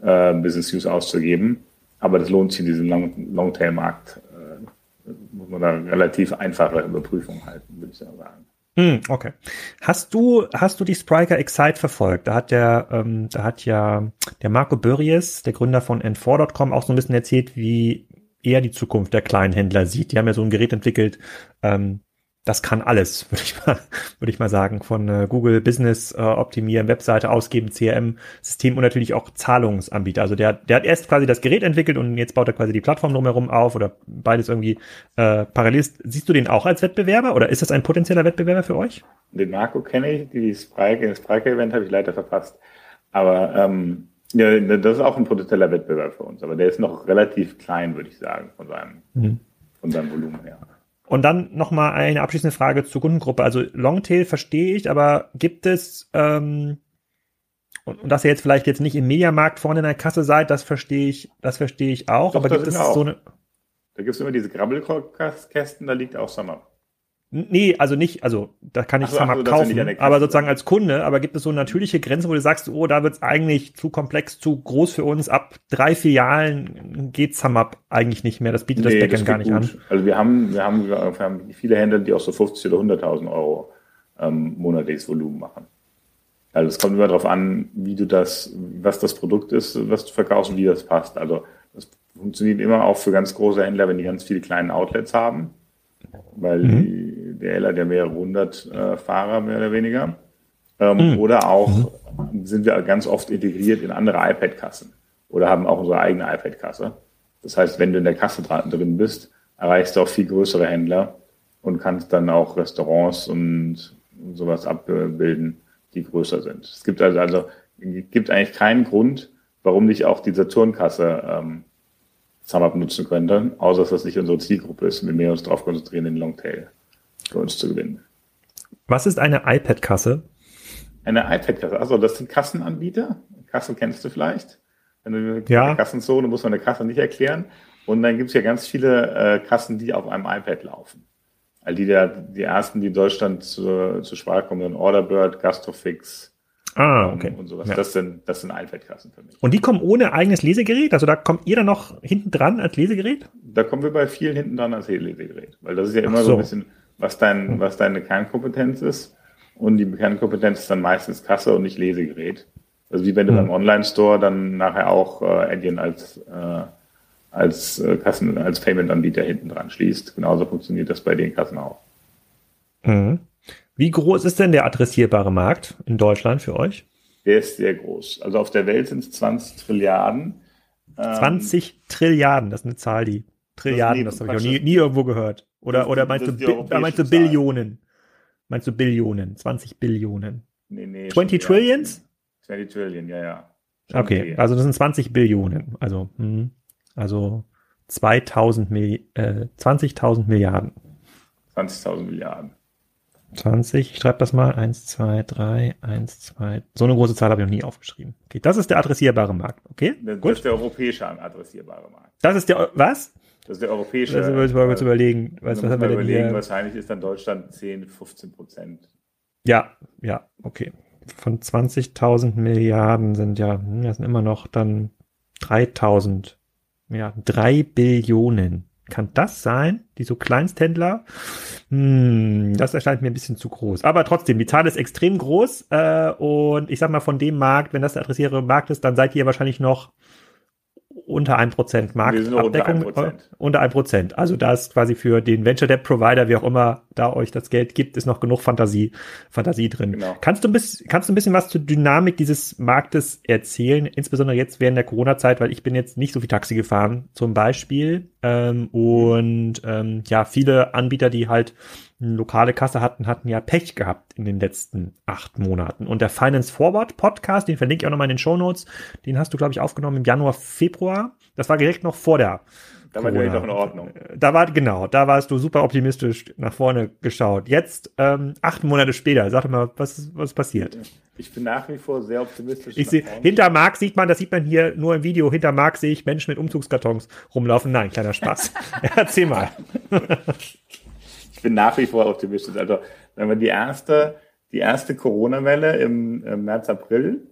äh, Business Use auszugeben. Aber das lohnt sich in diesem Long Longtail-Markt, äh, muss man da relativ einfache Überprüfung halten, würde ich sagen. Hm, okay. Hast du, hast du die Spriker Excite verfolgt? Da hat der, ähm, da hat ja der Marco Börries, der Gründer von N4.com, auch so ein bisschen erzählt, wie er die Zukunft der kleinen Händler sieht. Die haben ja so ein Gerät entwickelt, ähm, das kann alles, [LAUGHS] würde ich mal, würde ich mal sagen, von äh, Google Business äh, optimieren, Webseite ausgeben, CRM-System und natürlich auch Zahlungsanbieter. Also der, der hat erst quasi das Gerät entwickelt und jetzt baut er quasi die Plattform drumherum auf oder beides irgendwie äh, parallel. Siehst du den auch als Wettbewerber oder ist das ein potenzieller Wettbewerber für euch? Den Marco kenne ich, die Sprike, das Sprike-Event habe ich leider verpasst. Aber ähm, ja, das ist auch ein potenzieller Wettbewerb für uns, aber der ist noch relativ klein, würde ich sagen, von seinem, mhm. von seinem Volumen her. Und dann nochmal eine abschließende Frage zur Kundengruppe. Also Longtail verstehe ich, aber gibt es, ähm, und, und dass ihr jetzt vielleicht jetzt nicht im Mediamarkt vorne in der Kasse seid, das verstehe ich, das verstehe ich auch. Doch, aber gibt es so eine. Da gibt es immer diese Grabbelkästen, da liegt auch Summer. Nee, also nicht, also da kann ich es mal kaufen, aber sozusagen als Kunde, aber gibt es so natürliche Grenzen, wo du sagst, oh, da wird es eigentlich zu komplex, zu groß für uns, ab drei Filialen geht SumUp eigentlich nicht mehr, das bietet nee, das Backend gar nicht gut. an. Also wir haben, wir haben, wir haben viele Händler, die auch so 50 oder 100.000 Euro ähm, monatliches Volumen machen. Also es kommt immer darauf an, wie du das, was das Produkt ist, was du verkaufst und wie das passt. Also das funktioniert immer auch für ganz große Händler, wenn die ganz viele kleine Outlets haben weil mhm. die DL hat ja mehrere hundert äh, Fahrer mehr oder weniger. Ähm, mhm. Oder auch mhm. sind wir ganz oft integriert in andere iPad-Kassen oder haben auch unsere eigene iPad-Kasse. Das heißt, wenn du in der Kasse drin bist, erreichst du auch viel größere Händler und kannst dann auch Restaurants und sowas abbilden, die größer sind. Es gibt also, also gibt eigentlich keinen Grund, warum nicht auch die Saturnkasse ähm, SumUp nutzen könnte, außer dass das nicht unsere Zielgruppe ist und wir uns darauf konzentrieren, den Longtail für uns zu gewinnen. Was ist eine iPad-Kasse? Eine iPad-Kasse, also das sind Kassenanbieter. Kasse kennst du vielleicht. Wenn du ja. Kassenzone muss man eine Kasse nicht erklären. Und dann gibt es ja ganz viele äh, Kassen, die auf einem iPad laufen. All die, der, die ersten, die in Deutschland zur, zur Sprache kommen, sind Orderbird, Gastrofix, Ah, okay. Und sowas. Ja. Das sind, das sind iPad-Kassen für mich. Und die kommen ohne eigenes Lesegerät? Also da kommt ihr dann noch hinten dran als Lesegerät? Da kommen wir bei vielen hinten dran als Lesegerät. Weil das ist ja immer so. so. ein bisschen, was dein, hm. was deine Kernkompetenz ist. Und die Kernkompetenz ist dann meistens Kasse und nicht Lesegerät. Also wie wenn du hm. beim Online-Store dann nachher auch äh, Adyen als, äh, als äh, Kassen, als Payment-Anbieter hinten dran schließt. Genauso funktioniert das bei den Kassen auch. Mhm. Wie groß ist denn der adressierbare Markt in Deutschland für euch? Der ist sehr groß. Also auf der Welt sind es 20 Trilliarden. 20 ähm, Trilliarden, das ist eine Zahl, die Trilliarden, das, das habe ich auch nie, nie, irgendwo gehört. Oder, das, oder meinst, du, meinst du Billionen? Meinst du Billionen? 20 Billionen? Nee, nee. 20 Trillions? 20 Trillion, ja, ja. Schon okay, mehr. also das sind 20 Billionen. Also, mh, also 2000 Milli äh, 20.000 Milliarden. 20.000 Milliarden. 20, ich schreibe das mal, 1, 2, 3, 1, 2, so eine große Zahl habe ich noch nie aufgeschrieben. Okay, das ist der adressierbare Markt, okay? Das Gut. ist der europäische adressierbare Markt. Das ist der, was? Das ist der europäische. Das müssen wir kurz überlegen. Was, was haben wir denn überlegen, hier? Wahrscheinlich ist dann Deutschland 10, 15 Prozent. Ja, ja, okay. Von 20.000 Milliarden sind ja, hm, das sind immer noch dann 3.000, ja, 3 Billionen. Kann das sein? Die so Kleinsthändler? Hm, das erscheint mir ein bisschen zu groß. Aber trotzdem, die Zahl ist extrem groß. Äh, und ich sag mal, von dem Markt, wenn das der adressierbare Markt ist, dann seid ihr wahrscheinlich noch unter 1% Marktabdeckung. Unter 1%. unter 1%. Also da ist quasi für den Venture Debt Provider, wie auch immer da euch das Geld gibt, ist noch genug Fantasie, Fantasie drin. Genau. Kannst du ein bisschen, kannst du ein bisschen was zur Dynamik dieses Marktes erzählen? Insbesondere jetzt während der Corona-Zeit, weil ich bin jetzt nicht so viel Taxi gefahren, zum Beispiel. Ähm, und ähm, ja, viele Anbieter, die halt lokale Kasse hatten, hatten ja Pech gehabt in den letzten acht Monaten. Und der Finance Forward Podcast, den verlinke ich auch nochmal in den Show Notes, den hast du, glaube ich, aufgenommen im Januar, Februar. Das war direkt noch vor der da war direkt noch in Ordnung. Da war, genau, da warst du super optimistisch nach vorne geschaut. Jetzt, ähm, acht Monate später, sag mal, was, was passiert? Ich bin nach wie vor sehr optimistisch. Ich sehe, hinter Marc sieht man, das sieht man hier nur im Video, hinter Marc sehe ich Menschen mit Umzugskartons rumlaufen. Nein, kleiner Spaß. [LAUGHS] Erzähl mal. [LAUGHS] ich bin nach wie vor optimistisch. Also, wenn wir die erste, die erste Corona-Welle im, im, März, April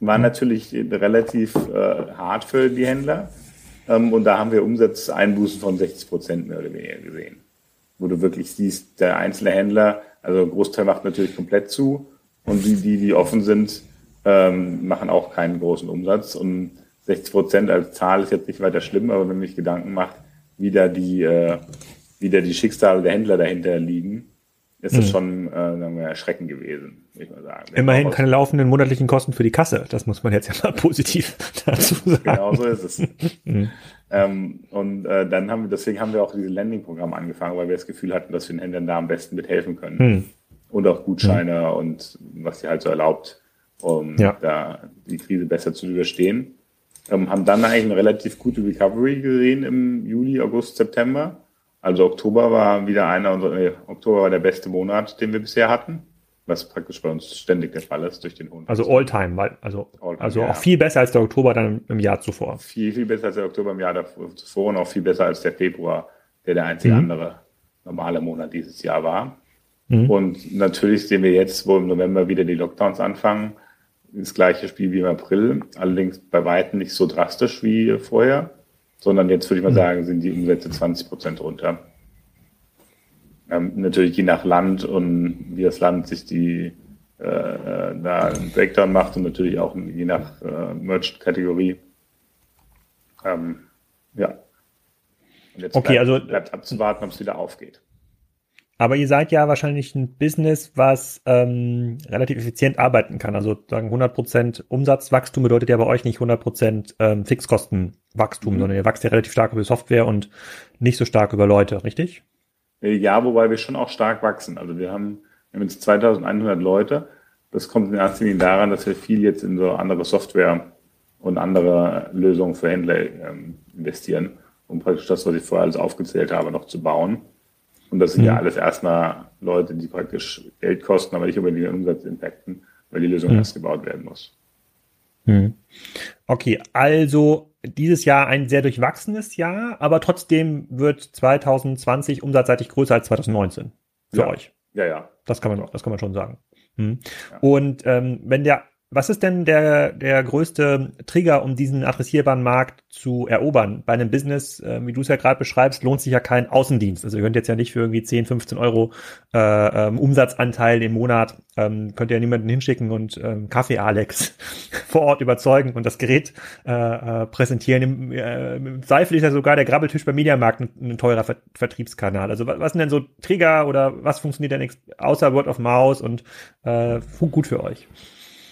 war natürlich relativ äh, hart für die Händler. Ähm, und da haben wir Umsatzeinbußen von 60 Prozent mehr oder weniger gesehen. Wo du wirklich siehst, der einzelne Händler Also ein Großteil macht natürlich komplett zu und die, die, die offen sind, ähm, machen auch keinen großen Umsatz. Und 60 Prozent als Zahl ist jetzt nicht weiter schlimm, aber wenn man sich Gedanken macht, wie da die, äh, wie da die Schicksale der Händler dahinter liegen, ist das mhm. schon äh, sagen wir, erschreckend gewesen, würde ich mal sagen. Immerhin keine laufenden monatlichen Kosten für die Kasse. Das muss man jetzt ja mal [LAUGHS] positiv dazu sagen. Genau so ist es. mhm. [LAUGHS] ähm, und äh, dann haben wir, deswegen haben wir auch dieses Landing-Programm angefangen, weil wir das Gefühl hatten, dass wir den Händlern da am besten mithelfen können. Mhm. Und auch Gutscheine mhm. und was sie halt so erlaubt, um ja. da die Krise besser zu überstehen. Ähm, haben dann eigentlich eine relativ gute Recovery gesehen im Juli, August, September also Oktober war wieder einer unserer, nee, Oktober war der beste Monat, den wir bisher hatten, was praktisch bei uns ständig der Fall ist durch den Hund. Also All-Time, weil, also, All also auch ja. viel besser als der Oktober dann im Jahr zuvor. Viel, viel besser als der Oktober im Jahr zuvor und auch viel besser als der Februar, der der einzige mhm. andere normale Monat dieses Jahr war. Mhm. Und natürlich sehen wir jetzt, wo im November wieder die Lockdowns anfangen, das gleiche Spiel wie im April, allerdings bei weitem nicht so drastisch wie vorher sondern jetzt würde ich mal mhm. sagen, sind die Umsätze 20 Prozent runter. Ähm, natürlich je nach Land und wie das Land sich die äh, äh da einen Breakdown macht und natürlich auch je nach äh, Merchant-Kategorie. Ähm, ja. Und jetzt okay, bleibt, also bleibt abzuwarten, ob es wieder aufgeht. Aber ihr seid ja wahrscheinlich ein Business, was ähm, relativ effizient arbeiten kann. Also sagen 100% Umsatzwachstum bedeutet ja bei euch nicht 100% ähm, Fixkostenwachstum, mhm. sondern ihr wächst ja relativ stark über Software und nicht so stark über Leute, richtig? Äh, ja, wobei wir schon auch stark wachsen. Also wir haben, wir haben jetzt 2100 Leute. Das kommt in erster Linie daran, dass wir viel jetzt in so andere Software und andere Lösungen für Händler ähm, investieren, um praktisch das, was ich vorher alles aufgezählt habe, noch zu bauen. Und das sind mhm. ja alles erstmal Leute, die praktisch Geld kosten, aber nicht unbedingt den Umsatz impacten, weil die Lösung mhm. erst gebaut werden muss. Mhm. Okay, also dieses Jahr ein sehr durchwachsenes Jahr, aber trotzdem wird 2020 umsatzseitig größer als 2019 für ja. euch. Ja, ja. Das kann man, das kann man schon sagen. Mhm. Ja. Und ähm, wenn der was ist denn der, der größte Trigger, um diesen adressierbaren Markt zu erobern? Bei einem Business, äh, wie du es ja gerade beschreibst, lohnt sich ja kein Außendienst. Also ihr könnt jetzt ja nicht für irgendwie 10, 15 Euro äh, ähm, Umsatzanteil im Monat, ähm, könnt ihr ja niemanden hinschicken und ähm, Kaffee Alex [LAUGHS] vor Ort überzeugen und das Gerät äh, äh, präsentieren. Im, äh, Im Zweifel ist ja sogar der Grabbeltisch beim Mediamarkt ein, ein teurer Ver Vertriebskanal. Also was, was sind denn so Trigger oder was funktioniert denn außer Word of Mouse und äh, gut für euch?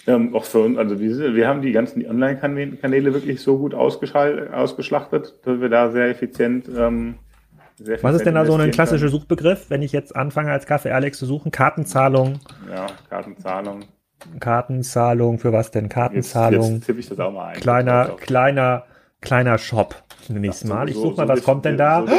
Ähm, auch für uns, also wir, wir haben die ganzen Online-Kanäle wirklich so gut ausgeschlachtet, dass wir da sehr effizient. Ähm, sehr Was ist denn da so ein klassischer Suchbegriff, wenn ich jetzt anfange als Kaffee Alex zu suchen? Kartenzahlung. Ja, Kartenzahlung. Kartenzahlung, für was denn? Kartenzahlung. Jetzt, jetzt tippe ich das auch mal ein. Kleiner, kleiner, kleiner Shop. Nächstes Mal. Ich so, suche mal, so was kommt denn da? So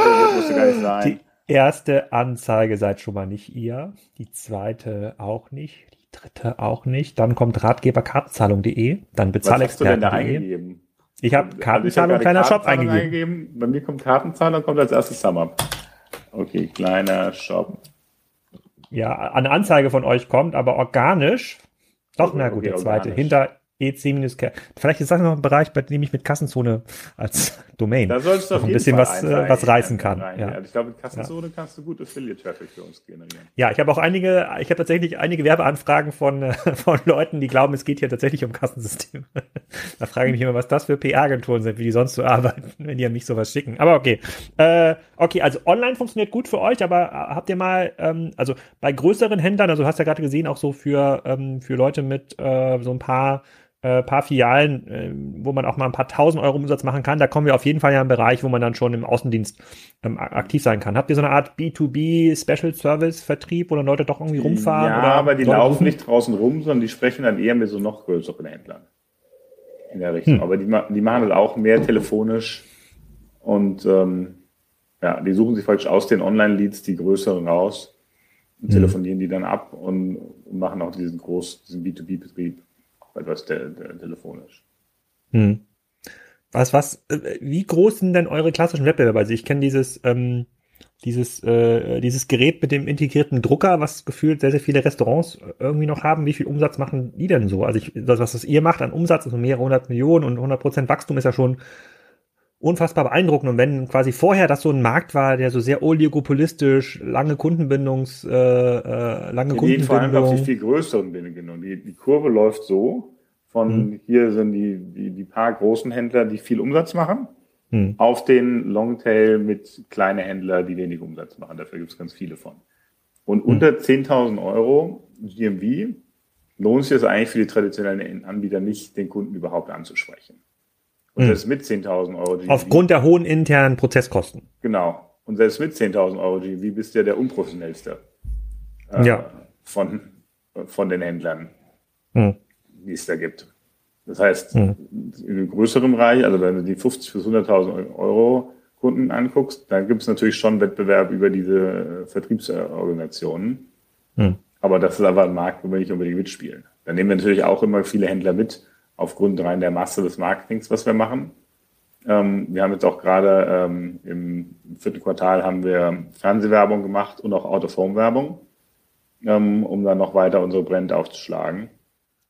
die erste Anzeige seid schon mal nicht ihr. Die zweite auch nicht dritte auch nicht. Dann kommt ratgeberkartenzahlung.de, dann bezahlexperten.de. Ich habe also Kartenzahlung, also kleiner Shop eingegeben. eingegeben. Bei mir kommt Kartenzahlung, kommt als erstes SumUp. Okay, kleiner Shop. Ja, eine Anzeige von euch kommt, aber organisch. Doch, okay, na gut, okay, der zweite. Organisch. Hinter EC- Vielleicht ist das noch ein Bereich, bei dem ich mit Kassenzone als Domain da sollst du noch ein bisschen was, äh, was reißen kann. Rein, ja. ja. Ich glaube, mit Kassenzone ja. kannst du gut Affiliate-Traffic für uns generieren. Ja, ich habe auch einige, ich habe tatsächlich einige Werbeanfragen von, äh, von Leuten, die glauben, es geht hier tatsächlich um Kassensystem. da frage ich mich immer, was das für PR-Agenturen sind, wie die sonst so arbeiten, wenn die an mich sowas schicken. Aber okay. Äh, okay, also online funktioniert gut für euch, aber äh, habt ihr mal, ähm, also bei größeren Händlern, also hast du ja gerade gesehen, auch so für, ähm, für Leute mit äh, so ein paar äh, paar Filialen, äh, wo man auch mal ein paar tausend Euro Umsatz machen kann. Da kommen wir auf jeden Fall ja im Bereich, wo man dann schon im Außendienst ähm, aktiv sein kann. Habt ihr so eine Art B2B Special Service Vertrieb, wo dann Leute doch irgendwie rumfahren? Ja, aber die laufen rufen? nicht draußen rum, sondern die sprechen dann eher mit so noch größeren Händlern. In der Richtung. Hm. Aber die, die machen das auch mehr telefonisch und ähm, ja, die suchen sich praktisch aus den Online-Leads die größeren raus und hm. telefonieren die dann ab und, und machen auch diesen großen, diesen B2B-Betrieb etwas der, telefonisch. Hm. Was, was, äh, wie groß sind denn eure klassischen Wettbewerber? Also ich kenne dieses, ähm, dieses, äh, dieses Gerät mit dem integrierten Drucker, was gefühlt sehr, sehr viele Restaurants irgendwie noch haben. Wie viel Umsatz machen die denn so? Also ich, das, was ihr macht an Umsatz, also mehrere hundert Millionen und 100 Prozent Wachstum ist ja schon unfassbar beeindruckend. Und wenn quasi vorher das so ein Markt war, der so sehr oligopolistisch, lange Kundenbindungs, äh, äh, lange Die Kundenbindung. vor allem auf die viel größeren Bindungen. Die, die Kurve läuft so, von Mhm. hier sind die, die, die paar großen Händler, die viel Umsatz machen, Hm. auf den Longtail mit kleine Händler, die wenig Umsatz machen. Dafür gibt es ganz viele von. Und Hm. unter 10.000 Euro GMV lohnt sich es eigentlich für die traditionellen Anbieter nicht, den Kunden überhaupt anzusprechen. Und Hm. selbst mit 10.000 Euro GMV. Aufgrund der hohen internen Prozesskosten. Genau. Und selbst mit 10.000 Euro GMV bist du ja der unprofessionellste äh, Ja. von, von den Händlern, Hm. die es da gibt. Das heißt, Hm. in größerem Bereich, also wenn du die 50 bis 100.000 Euro Kunden anguckst, dann gibt es natürlich schon Wettbewerb über diese äh, Vertriebsorganisationen. Hm. Aber das ist aber ein Markt, wo wir nicht unbedingt mitspielen. Da nehmen wir natürlich auch immer viele Händler mit, aufgrund rein der Masse des Marketings, was wir machen. Ähm, wir haben jetzt auch gerade ähm, im vierten Quartal haben wir Fernsehwerbung gemacht und auch Out-of-Home-Werbung, ähm, um dann noch weiter unsere Brand aufzuschlagen.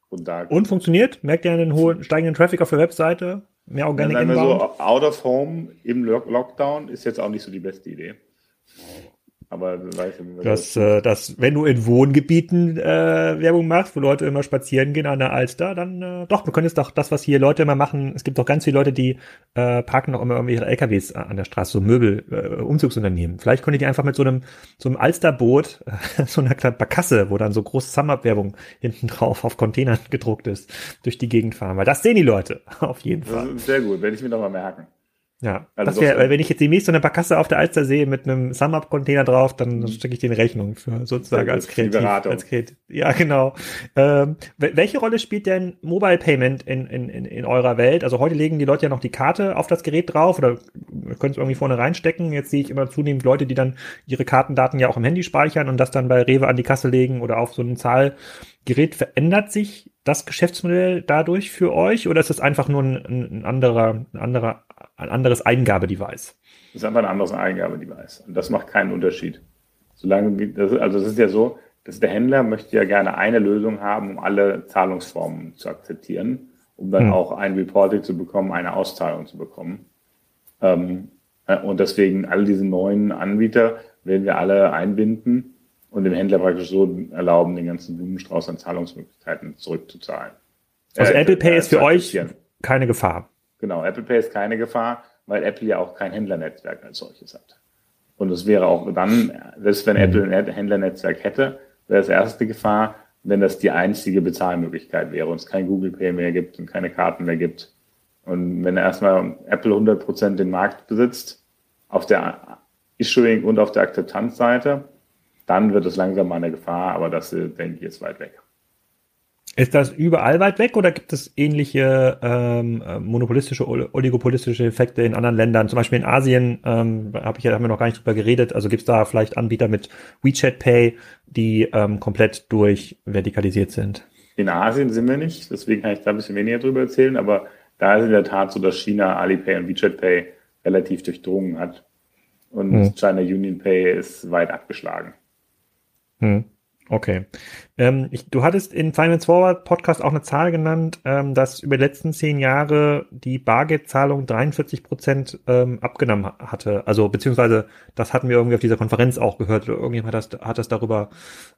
Und da Und funktioniert? Merkt ihr einen hohen steigenden Traffic auf der Webseite? Mehr Organic sagen wir Inbound? so, Out-of-Home im Lock- Lockdown ist jetzt auch nicht so die beste Idee. Aber du weißt wir dass, äh, dass wenn du in Wohngebieten äh, Werbung machst, wo Leute immer spazieren gehen an der Alster, dann äh, doch, du könntest doch das, was hier Leute immer machen. Es gibt doch ganz viele Leute, die äh, parken noch immer irgendwelche LKWs an der Straße, so Möbel, äh, Umzugsunternehmen. Vielleicht könntet ihr einfach mit so einem so einem Alsterboot, äh, [LAUGHS] so einer kleinen Barkasse, wo dann so große Sum-Up-Werbung hinten drauf auf Containern gedruckt ist, durch die Gegend fahren, weil das sehen die Leute [LAUGHS] auf jeden das Fall. sehr gut, werde ich mir noch mal merken. Ja, Also das so. wenn ich jetzt demnächst so eine Barkasse auf der Alster sehe mit einem Sum-Up-Container drauf, dann stecke ich den Rechnung für sozusagen als kreativ, Beratung. als kreativ. Ja, genau. Ähm, wel- welche Rolle spielt denn Mobile Payment in, in, in, in eurer Welt? Also heute legen die Leute ja noch die Karte auf das Gerät drauf oder können es irgendwie vorne reinstecken. Jetzt sehe ich immer zunehmend Leute, die dann ihre Kartendaten ja auch im Handy speichern und das dann bei Rewe an die Kasse legen oder auf so ein Zahlgerät. Verändert sich das Geschäftsmodell dadurch für euch oder ist es einfach nur ein, ein anderer, ein anderer, ein anderes Eingabedevice? Das ist einfach ein anderes Eingabedevice. Und das macht keinen Unterschied. Solange, das, also es ist ja so, dass der Händler möchte ja gerne eine Lösung haben, um alle Zahlungsformen zu akzeptieren, um dann Hm. auch ein Reporting zu bekommen, eine Auszahlung zu bekommen. Ähm, äh, und deswegen all diese neuen Anbieter werden wir alle einbinden und dem Händler praktisch so erlauben, den ganzen Blumenstrauß an Zahlungsmöglichkeiten zurückzuzahlen. Also Äh, Apple Pay ist für euch keine Gefahr. Genau, Apple Pay ist keine Gefahr, weil Apple ja auch kein Händlernetzwerk als solches hat. Und es wäre auch dann, selbst wenn Apple ein Händlernetzwerk hätte, wäre es erste Gefahr, wenn das die einzige Bezahlmöglichkeit wäre und es kein Google Pay mehr gibt und keine Karten mehr gibt. Und wenn erstmal Apple 100% den Markt besitzt, auf der Issuing und auf der Akzeptanzseite, dann wird es langsam mal eine Gefahr, aber das, äh, denke ich, ist weit weg. Ist das überall weit weg oder gibt es ähnliche ähm, äh, monopolistische, ol- oligopolistische Effekte in anderen Ländern? Zum Beispiel in Asien ähm, hab ich, haben wir noch gar nicht drüber geredet. Also gibt es da vielleicht Anbieter mit WeChat Pay, die ähm, komplett durchvertikalisiert sind? In Asien sind wir nicht, deswegen kann ich da ein bisschen weniger drüber erzählen, aber da ist in der Tat so, dass China Alipay und WeChat Pay relativ durchdrungen hat. Und Hm. China Union Pay ist weit abgeschlagen. Hm. Okay. Ähm, ich, du hattest in Finance Forward Podcast auch eine Zahl genannt, ähm, dass über die letzten zehn Jahre die Bargeldzahlung 43 Prozent ähm, abgenommen ha- hatte. Also beziehungsweise das hatten wir irgendwie auf dieser Konferenz auch gehört. Oder irgendjemand hat das, hat das darüber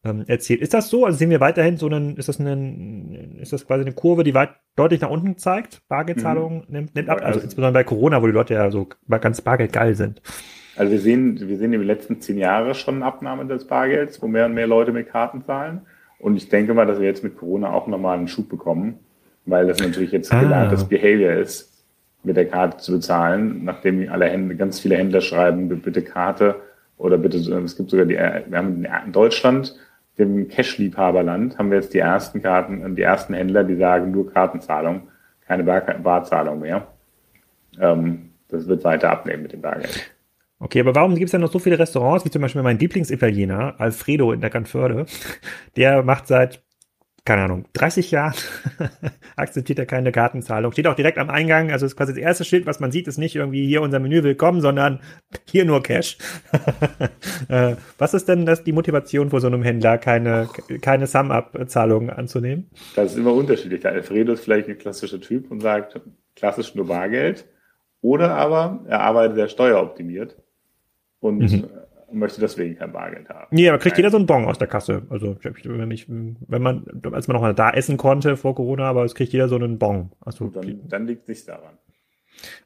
ähm, erzählt. Ist das so? Also sehen wir weiterhin so einen, ist das eine, ist das quasi eine Kurve, die weit deutlich nach unten zeigt? Bargeldzahlung nimmt, nimmt ab. Also Also- insbesondere bei Corona, wo die Leute ja so ganz bargeldgeil sind. Also wir sehen, wir sehen in den letzten zehn Jahren schon eine Abnahme des Bargelds, wo mehr und mehr Leute mit Karten zahlen. Und ich denke mal, dass wir jetzt mit Corona auch nochmal einen Schub bekommen, weil das natürlich jetzt Ah. gelerntes Behavior ist, mit der Karte zu bezahlen, nachdem alle Hände, ganz viele Händler schreiben, bitte Karte oder bitte, es gibt sogar die, wir haben in Deutschland, dem Cash-Liebhaberland, haben wir jetzt die ersten Karten, die ersten Händler, die sagen nur Kartenzahlung, keine Bar Barzahlung mehr. Ähm, das wird weiter abnehmen mit dem Bargeld. Okay, aber warum gibt es denn noch so viele Restaurants, wie zum Beispiel mein Lieblingsitaliener, Alfredo in der Canförde, [LAUGHS] der macht seit, keine Ahnung, 30 Jahren, [LAUGHS] akzeptiert er keine Kartenzahlung, steht auch direkt am Eingang, also ist quasi das erste Schild, was man sieht, ist nicht irgendwie hier unser Menü willkommen, sondern hier nur Cash. [LAUGHS] Äh, was ist denn das, die Motivation für so einem Händler, keine, keine Sum-Up-Zahlung anzunehmen? Das ist immer unterschiedlich. Der Alfredo ist vielleicht ein klassischer Typ und sagt, klassisch nur Bargeld. Oder aber er arbeitet sehr steueroptimiert und mhm. möchte deswegen kein Bargeld haben. Nee, aber kriegt Nein. jeder so einen Bon aus der Kasse. Also wenn, ich, wenn man, als man noch da essen konnte vor Corona, aber es kriegt jeder so einen Bon. Also, dann, dann liegt es nicht daran.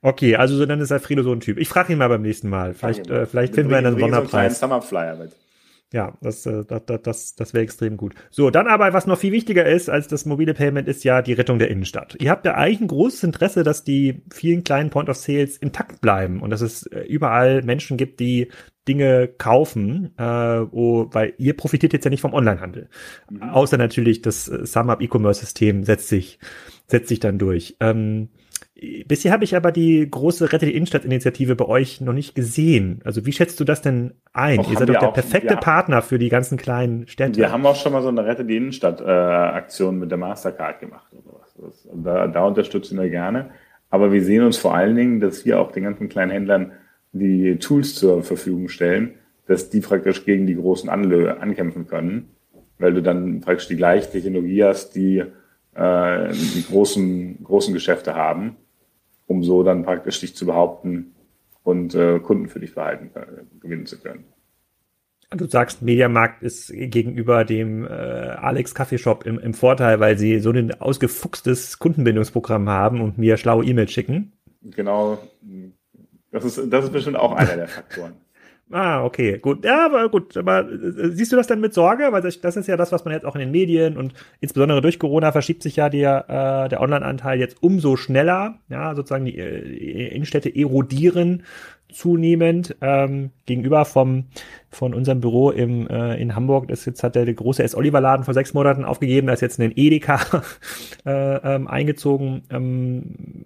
Okay, also dann ist Alfredo so ein Typ. Ich frage ihn mal beim nächsten Mal. Vielleicht, äh, vielleicht finden wir einen Sonderpreis. So einen Summer mit. Ja, das, äh, das, das, das wäre extrem gut. So, dann aber, was noch viel wichtiger ist als das mobile Payment, ist ja die Rettung der Innenstadt. Ihr habt ja eigentlich ein großes Interesse, dass die vielen kleinen Point of Sales intakt bleiben und dass es äh, überall Menschen gibt, die Dinge kaufen, äh, oh, weil ihr profitiert jetzt ja nicht vom Onlinehandel. Mhm. Außer natürlich das äh, SumUp E-Commerce-System setzt sich, setzt sich dann durch. Ähm, Bisher habe ich aber die große Rette die Innenstadt-Initiative bei euch noch nicht gesehen. Also wie schätzt du das denn ein? Och, Ihr seid doch der auch, perfekte ja. Partner für die ganzen kleinen Städte. Wir haben auch schon mal so eine Rette die Innenstadt-Aktion mit der Mastercard gemacht. Oder was. Da, da unterstützen wir gerne. Aber wir sehen uns vor allen Dingen, dass wir auch den ganzen kleinen Händlern die Tools zur Verfügung stellen, dass die praktisch gegen die großen Anlö ankämpfen können, weil du dann praktisch die gleiche Technologie hast, die äh, die großen, großen Geschäfte haben um so dann praktisch dich zu behaupten und äh, Kunden für dich behalten, äh, gewinnen zu können. Du sagst, Mediamarkt ist gegenüber dem äh, Alex Kaffeeshop im, im Vorteil, weil sie so ein ausgefuchstes Kundenbindungsprogramm haben und mir schlaue E-Mails schicken. Genau. Das ist, das ist bestimmt auch einer der [LAUGHS] Faktoren. Ah, okay, gut. Ja, aber gut. Aber äh, siehst du das denn mit Sorge? Weil das, das ist ja das, was man jetzt auch in den Medien und insbesondere durch Corona verschiebt sich ja der, äh, der Online-Anteil jetzt umso schneller. Ja, sozusagen die äh, Innenstädte erodieren zunehmend ähm, gegenüber vom von unserem Büro im äh, in Hamburg. Das jetzt hat der, der große S. Oliver Laden vor sechs Monaten aufgegeben. Da ist jetzt ein Edeka [LAUGHS] äh, ähm, eingezogen. Ähm,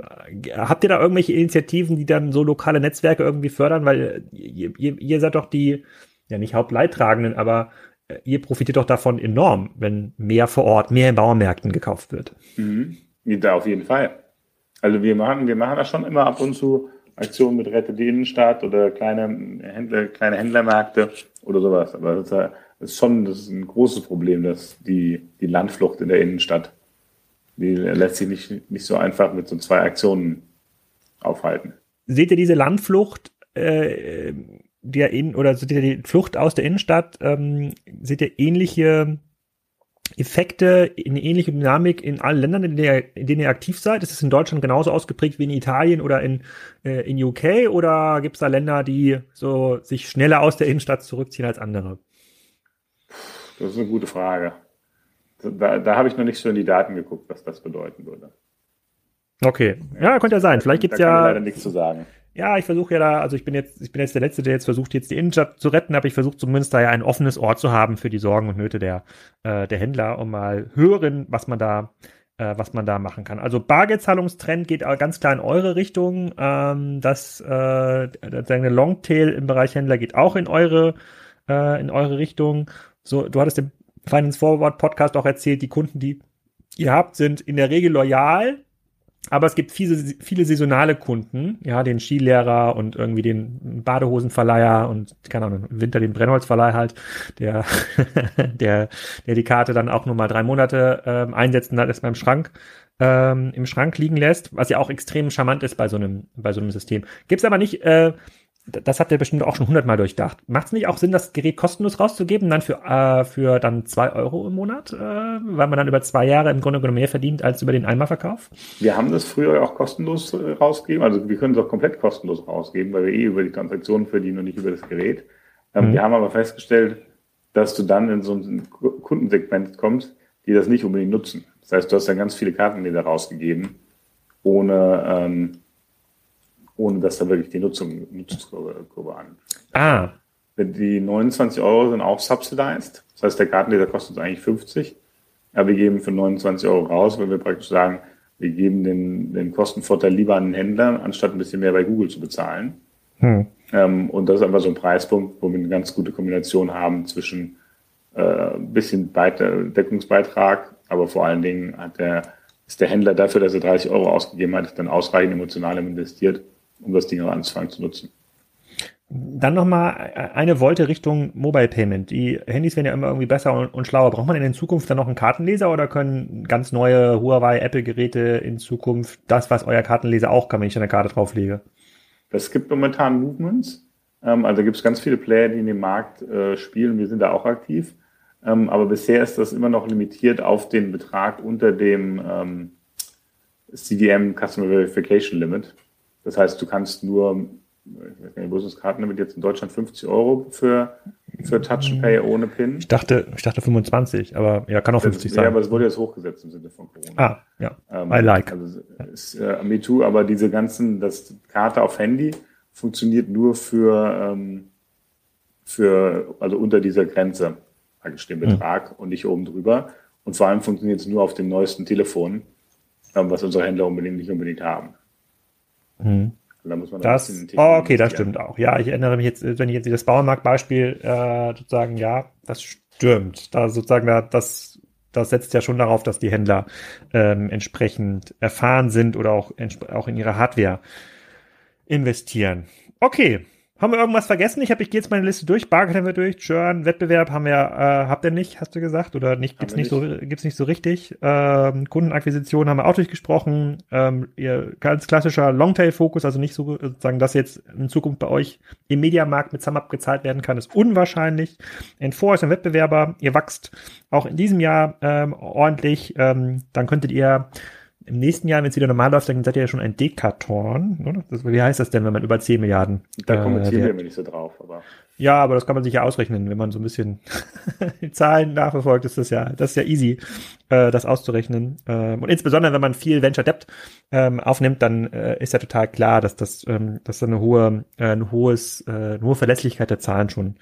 habt ihr da irgendwelche Initiativen, die dann so lokale Netzwerke irgendwie fördern? Weil ihr, ihr, ihr seid doch die ja nicht Hauptleidtragenden, aber äh, ihr profitiert doch davon enorm, wenn mehr vor Ort, mehr in Bauernmärkten gekauft wird. Mhm. Ja, auf jeden Fall. Also wir machen, wir machen das schon immer ab und zu Aktionen mit Rette die Innenstadt oder kleine Händler, kleine Händlermärkte oder sowas. Aber das ist schon, das ist ein großes Problem, dass die, die Landflucht in der Innenstadt, die lässt sich nicht, nicht so einfach mit so zwei Aktionen aufhalten. Seht ihr diese Landflucht, äh, der in, oder seht ihr die Flucht aus der Innenstadt, ähm, seht ihr ähnliche Effekte, eine ähnliche Dynamik in allen Ländern, in, der, in denen ihr aktiv seid? Ist es in Deutschland genauso ausgeprägt wie in Italien oder in, äh, in UK? Oder gibt es da Länder, die so sich schneller aus der Innenstadt zurückziehen als andere? Das ist eine gute Frage. Da, da habe ich noch nicht so in die Daten geguckt, was das bedeuten würde. Okay, ja, könnte ja sein. Vielleicht gibt's da ja. Leider nichts zu sagen ja, ich versuche ja da, also ich bin jetzt, ich bin jetzt der Letzte, der jetzt versucht, jetzt die Innenstadt zu retten, aber ich versuche zumindest da ja ein offenes Ort zu haben für die Sorgen und Nöte der, äh, der Händler und mal hören, was man da, äh, was man da machen kann. Also Bargeldzahlungstrend geht ganz klar in eure Richtung. Ähm, das, äh, der Longtail im Bereich Händler geht auch in eure, äh, in eure Richtung. So, du hattest im Finance Forward Podcast auch erzählt, die Kunden, die ihr habt, sind in der Regel loyal aber es gibt viele, viele saisonale Kunden, ja, den Skilehrer und irgendwie den Badehosenverleiher und, keine Ahnung, im Winter den Brennholzverleih halt, der, [LAUGHS] der, der die Karte dann auch nur mal drei Monate ähm, und dann erstmal im Schrank, ähm, im Schrank liegen lässt, was ja auch extrem charmant ist bei so einem, bei so einem System. Gibt's aber nicht, äh, das habt ihr bestimmt auch schon hundertmal durchdacht. Macht es nicht auch Sinn, das Gerät kostenlos rauszugeben, dann für, äh, für dann zwei Euro im Monat, äh, weil man dann über zwei Jahre im Grunde genommen mehr verdient als über den Einmalverkauf? Wir haben das früher auch kostenlos äh, rausgegeben, also wir können es auch komplett kostenlos rausgeben, weil wir eh über die Transaktionen verdienen und nicht über das Gerät. Ähm, mhm. Wir haben aber festgestellt, dass du dann in so ein Kundensegment kommst, die das nicht unbedingt nutzen. Das heißt, du hast dann ganz viele Karten da rausgegeben, ohne ähm, ohne dass da wirklich die Nutzung, Nutzungskurve an. Ah. Die 29 Euro sind auch subsidized. Das heißt, der Kartenleser kostet uns eigentlich 50. Aber wir geben für 29 Euro raus, weil wir praktisch sagen, wir geben den, den Kostenvorteil lieber an den Händler, anstatt ein bisschen mehr bei Google zu bezahlen. Hm. Ähm, und das ist einfach so ein Preispunkt, wo wir eine ganz gute Kombination haben zwischen äh, ein bisschen Deckungsbeitrag, aber vor allen Dingen hat der, ist der Händler dafür, dass er 30 Euro ausgegeben hat, dann ausreichend emotional investiert, um das Ding auch anzufangen zu nutzen. Dann nochmal eine Wolte Richtung Mobile Payment. Die Handys werden ja immer irgendwie besser und, und, schlauer. Braucht man in Zukunft dann noch einen Kartenleser oder können ganz neue Huawei, Apple-Geräte in Zukunft das, was euer Kartenleser auch kann, wenn ich eine Karte drauflege? Es gibt momentan Movements. Ähm, also gibt es ganz viele Player, die in dem Markt äh, spielen. Wir sind da auch aktiv. Ähm, aber bisher ist das immer noch limitiert auf den Betrag unter dem ähm, CDM Customer Verification Limit. Das heißt, du kannst nur ich weiß nicht, Business-Karten jetzt in Deutschland 50 Euro für, für Touch and Pay ohne PIN. Ich dachte, ich dachte 25, aber ja, kann auch 50 sein. Ja, aber es wurde jetzt hochgesetzt im Sinne von Corona. Ah, ja. Ähm, I like. Also ist äh, me too, aber diese ganzen, das Karte auf Handy funktioniert nur für, ähm, für, also unter dieser Grenze, praktisch den hm. Betrag mhm. und nicht oben drüber. Und vor allem funktioniert es nur auf dem neuesten Telefon, ähm, was unsere Händler unbedingt nicht unbedingt haben. Mhm. Da muss man das, oh, okay, das stimmt auch. Ja, ich erinnere mich jetzt, wenn ich jetzt das Bauernmarktbeispiel äh, sozusagen, ja, das stimmt. Da sozusagen, da, das, das setzt ja schon darauf, dass die Händler ähm, entsprechend erfahren sind oder auch, auch in ihre Hardware investieren. Okay, haben wir irgendwas vergessen? Ich habe, ich gehe jetzt meine Liste durch. Bargeld haben wir durch. Churn, Wettbewerb haben wir, äh, habt ihr nicht, hast du gesagt? Oder nicht, gibt's nicht, nicht, so, gibt's nicht so richtig. Ähm, Kundenakquisition haben wir auch durchgesprochen. Ähm, ihr ganz klassischer Longtail-Fokus, also nicht so sozusagen, dass jetzt in Zukunft bei euch im Mediamarkt mit SumUp gezahlt werden kann, ist unwahrscheinlich. N4 ist ein Wettbewerber. Ihr wächst auch in diesem Jahr ähm, ordentlich. Ähm, dann könntet ihr im nächsten Jahr, wenn es wieder normal läuft, dann seid ihr ja schon ein Dekatorn. Das, wie heißt das denn, wenn man über 10 Milliarden? Da äh, wir immer nicht so drauf, aber. Ja, aber das kann man sich ja ausrechnen, wenn man so ein bisschen [LAUGHS] die Zahlen nachverfolgt, ist das ja, das ist ja easy, äh, das auszurechnen. Ähm, und insbesondere, wenn man viel Venture Debt ähm, aufnimmt, dann äh, ist ja total klar, dass das, ähm, dass da eine hohe, äh, ein hohes, äh, eine hohe Verlässlichkeit der Zahlen schon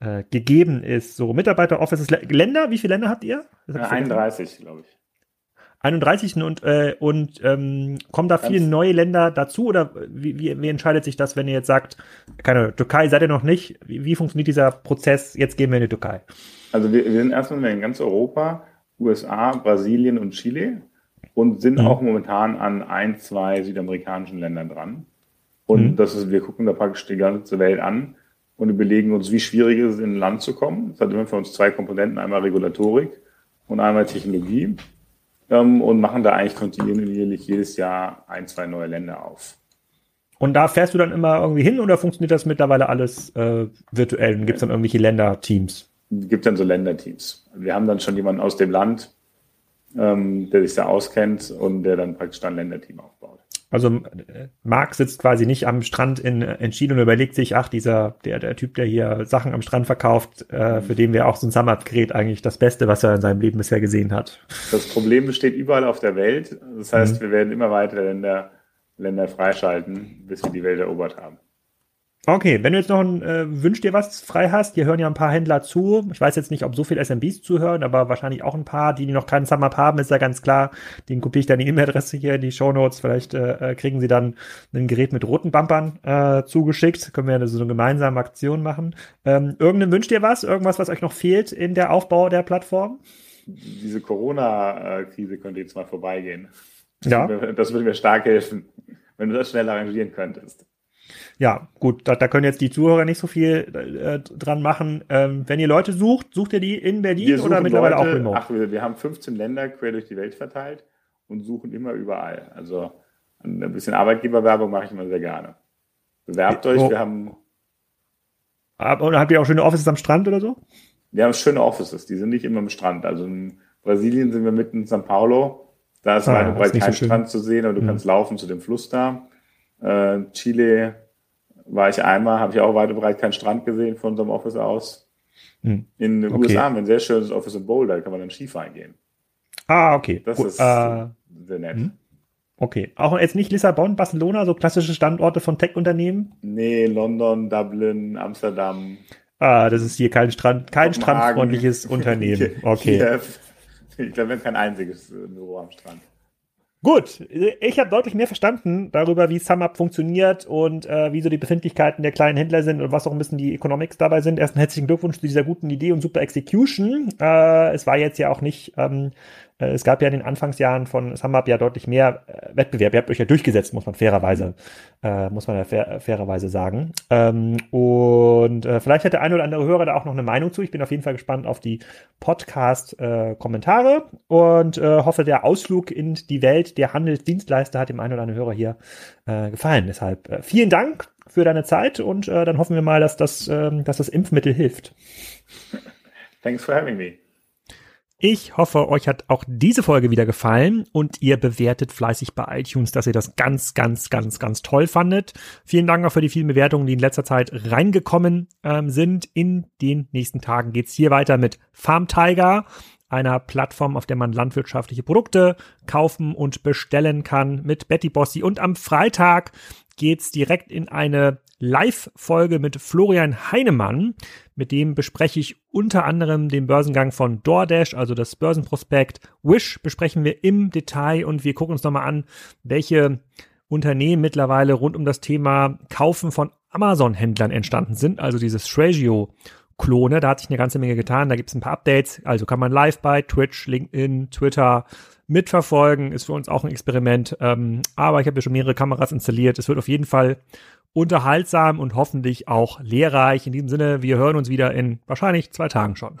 äh, gegeben ist. So Mitarbeiter Offices, Länder, wie viele Länder habt ihr? 31, glaube ich. 31. und, äh, und ähm, kommen da viele neue Länder dazu oder wie, wie, wie entscheidet sich das, wenn ihr jetzt sagt, keine Türkei seid ihr noch nicht? Wie, wie funktioniert dieser Prozess? Jetzt gehen wir in die Türkei. Also wir, wir sind erstmal in ganz Europa, USA, Brasilien und Chile und sind mhm. auch momentan an ein, zwei südamerikanischen Ländern dran. Und mhm. das ist, wir gucken da praktisch die ganze Welt an und überlegen uns, wie schwierig ist es, in ein Land zu kommen. Es hat immer für uns zwei Komponenten, einmal Regulatorik und einmal Technologie und machen da eigentlich kontinuierlich jedes Jahr ein, zwei neue Länder auf. Und da fährst du dann immer irgendwie hin oder funktioniert das mittlerweile alles äh, virtuell? Gibt es dann irgendwelche Länderteams? Gibt dann so Länderteams. Wir haben dann schon jemanden aus dem Land, ähm, der sich da auskennt und der dann praktisch ein Länderteam aufbaut. Also äh, Marc sitzt quasi nicht am Strand in, in Chile und überlegt sich, ach, dieser, der, der Typ, der hier Sachen am Strand verkauft, äh, für den wäre auch so ein Summer-Gerät eigentlich das Beste, was er in seinem Leben bisher gesehen hat. Das Problem besteht überall auf der Welt. Das heißt, mhm. wir werden immer weiter Länder, Länder freischalten, bis wir die Welt erobert haben. Okay, wenn du jetzt noch ein, äh, wünsch dir was frei hast, hier hören ja ein paar Händler zu. Ich weiß jetzt nicht, ob so viele SMBs zuhören, aber wahrscheinlich auch ein paar, die noch keinen Sum-Up haben, ist ja ganz klar. Den kopiere ich dann die E-Mail-Adresse hier in die Show Notes. Vielleicht äh, äh, kriegen sie dann ein Gerät mit roten Bumpern äh, zugeschickt. Können wir ja so eine gemeinsame Aktion machen. Ähm, irgendein wünscht dir was? Irgendwas, was euch noch fehlt in der Aufbau der Plattform? Diese Corona-Krise könnte jetzt mal vorbeigehen. Ja. Das würde mir stark helfen, wenn du das schnell arrangieren könntest. Ja, gut, da, da können jetzt die Zuhörer nicht so viel äh, dran machen. Ähm, wenn ihr Leute sucht, sucht ihr die in Berlin oder mittlerweile Leute, auch remote? Ach, wir, wir haben 15 Länder quer durch die Welt verteilt und suchen immer überall. Also ein bisschen Arbeitgeberwerbung mache ich immer sehr gerne. Bewerbt euch, oh. wir haben. Und habt ihr auch schöne Offices am Strand oder so? Wir haben schöne Offices, die sind nicht immer am Strand. Also in Brasilien sind wir mitten in São Paulo. Da ist ah, weit und breit kein so Strand zu sehen und du hm. kannst laufen zu dem Fluss da. Äh, Chile war ich einmal, habe ich auch weit und breit keinen Strand gesehen von unserem Office aus. Hm. In den okay. USA haben wir ein sehr schönes Office in Boulder, da kann man dann Skifahren gehen. Ah, okay. Das Gut. ist äh, sehr nett. Hm. Okay. Auch jetzt nicht Lissabon, Barcelona, so klassische Standorte von Tech-Unternehmen? Nee, London, Dublin, Amsterdam. Ah, das ist hier kein Strand, kein strandfreundliches [LAUGHS] Unternehmen. Okay. [LAUGHS] ich glaube, wir haben kein einziges Büro am Strand. Gut, ich habe deutlich mehr verstanden darüber, wie SumUp funktioniert und äh, wie so die Befindlichkeiten der kleinen Händler sind und was auch ein bisschen die Economics dabei sind. Erst einen herzlichen Glückwunsch zu dieser guten Idee und super Execution. Äh, es war jetzt ja auch nicht ähm, Äh, es gab ja in den Anfangsjahren von SumUp ja deutlich mehr äh, Wettbewerb. Ihr habt euch ja durchgesetzt, muss man fairerweise, äh, muss man ja fair, fairerweise sagen. Ähm, und äh, vielleicht hat der eine oder andere Hörer da auch noch eine Meinung zu. Ich bin auf jeden Fall gespannt auf die Podcast-Kommentare äh, und äh, hoffe, der Ausflug in die Welt der Handelsdienstleister hat dem einen oder anderen Hörer hier äh, gefallen. Deshalb äh, vielen Dank für deine Zeit und äh, dann hoffen wir mal, dass das, ähm, dass das Impfmittel hilft. Thanks for having me. Ich hoffe, euch hat auch diese Folge wieder gefallen und ihr bewertet fleißig bei iTunes, dass ihr das ganz, ganz, ganz, ganz toll fandet. Vielen Dank auch für die vielen Bewertungen, die in letzter Zeit reingekommen ähm, sind. In den nächsten Tagen geht's hier weiter mit Farm Tiger, einer Plattform, auf der man landwirtschaftliche Produkte kaufen und bestellen kann mit Betty Bossi. Und am Freitag geht's direkt in eine Live-Folge mit Florian Heinemann. Mit dem bespreche ich unter anderem den Börsengang von DoorDash, also das Börsenprospekt. Wish besprechen wir im Detail und wir gucken uns nochmal an, welche Unternehmen mittlerweile rund um das Thema Kaufen von Amazon-Händlern entstanden sind, also dieses Shragio. Klone, da hat sich eine ganze Menge getan, da gibt es ein paar Updates, also kann man live bei Twitch, LinkedIn, Twitter mitverfolgen, ist für uns auch ein Experiment, ähm, aber ich habe ja schon mehrere Kameras installiert, es wird auf jeden Fall unterhaltsam und hoffentlich auch lehrreich. In diesem Sinne, wir hören uns wieder in wahrscheinlich zwei Tagen schon.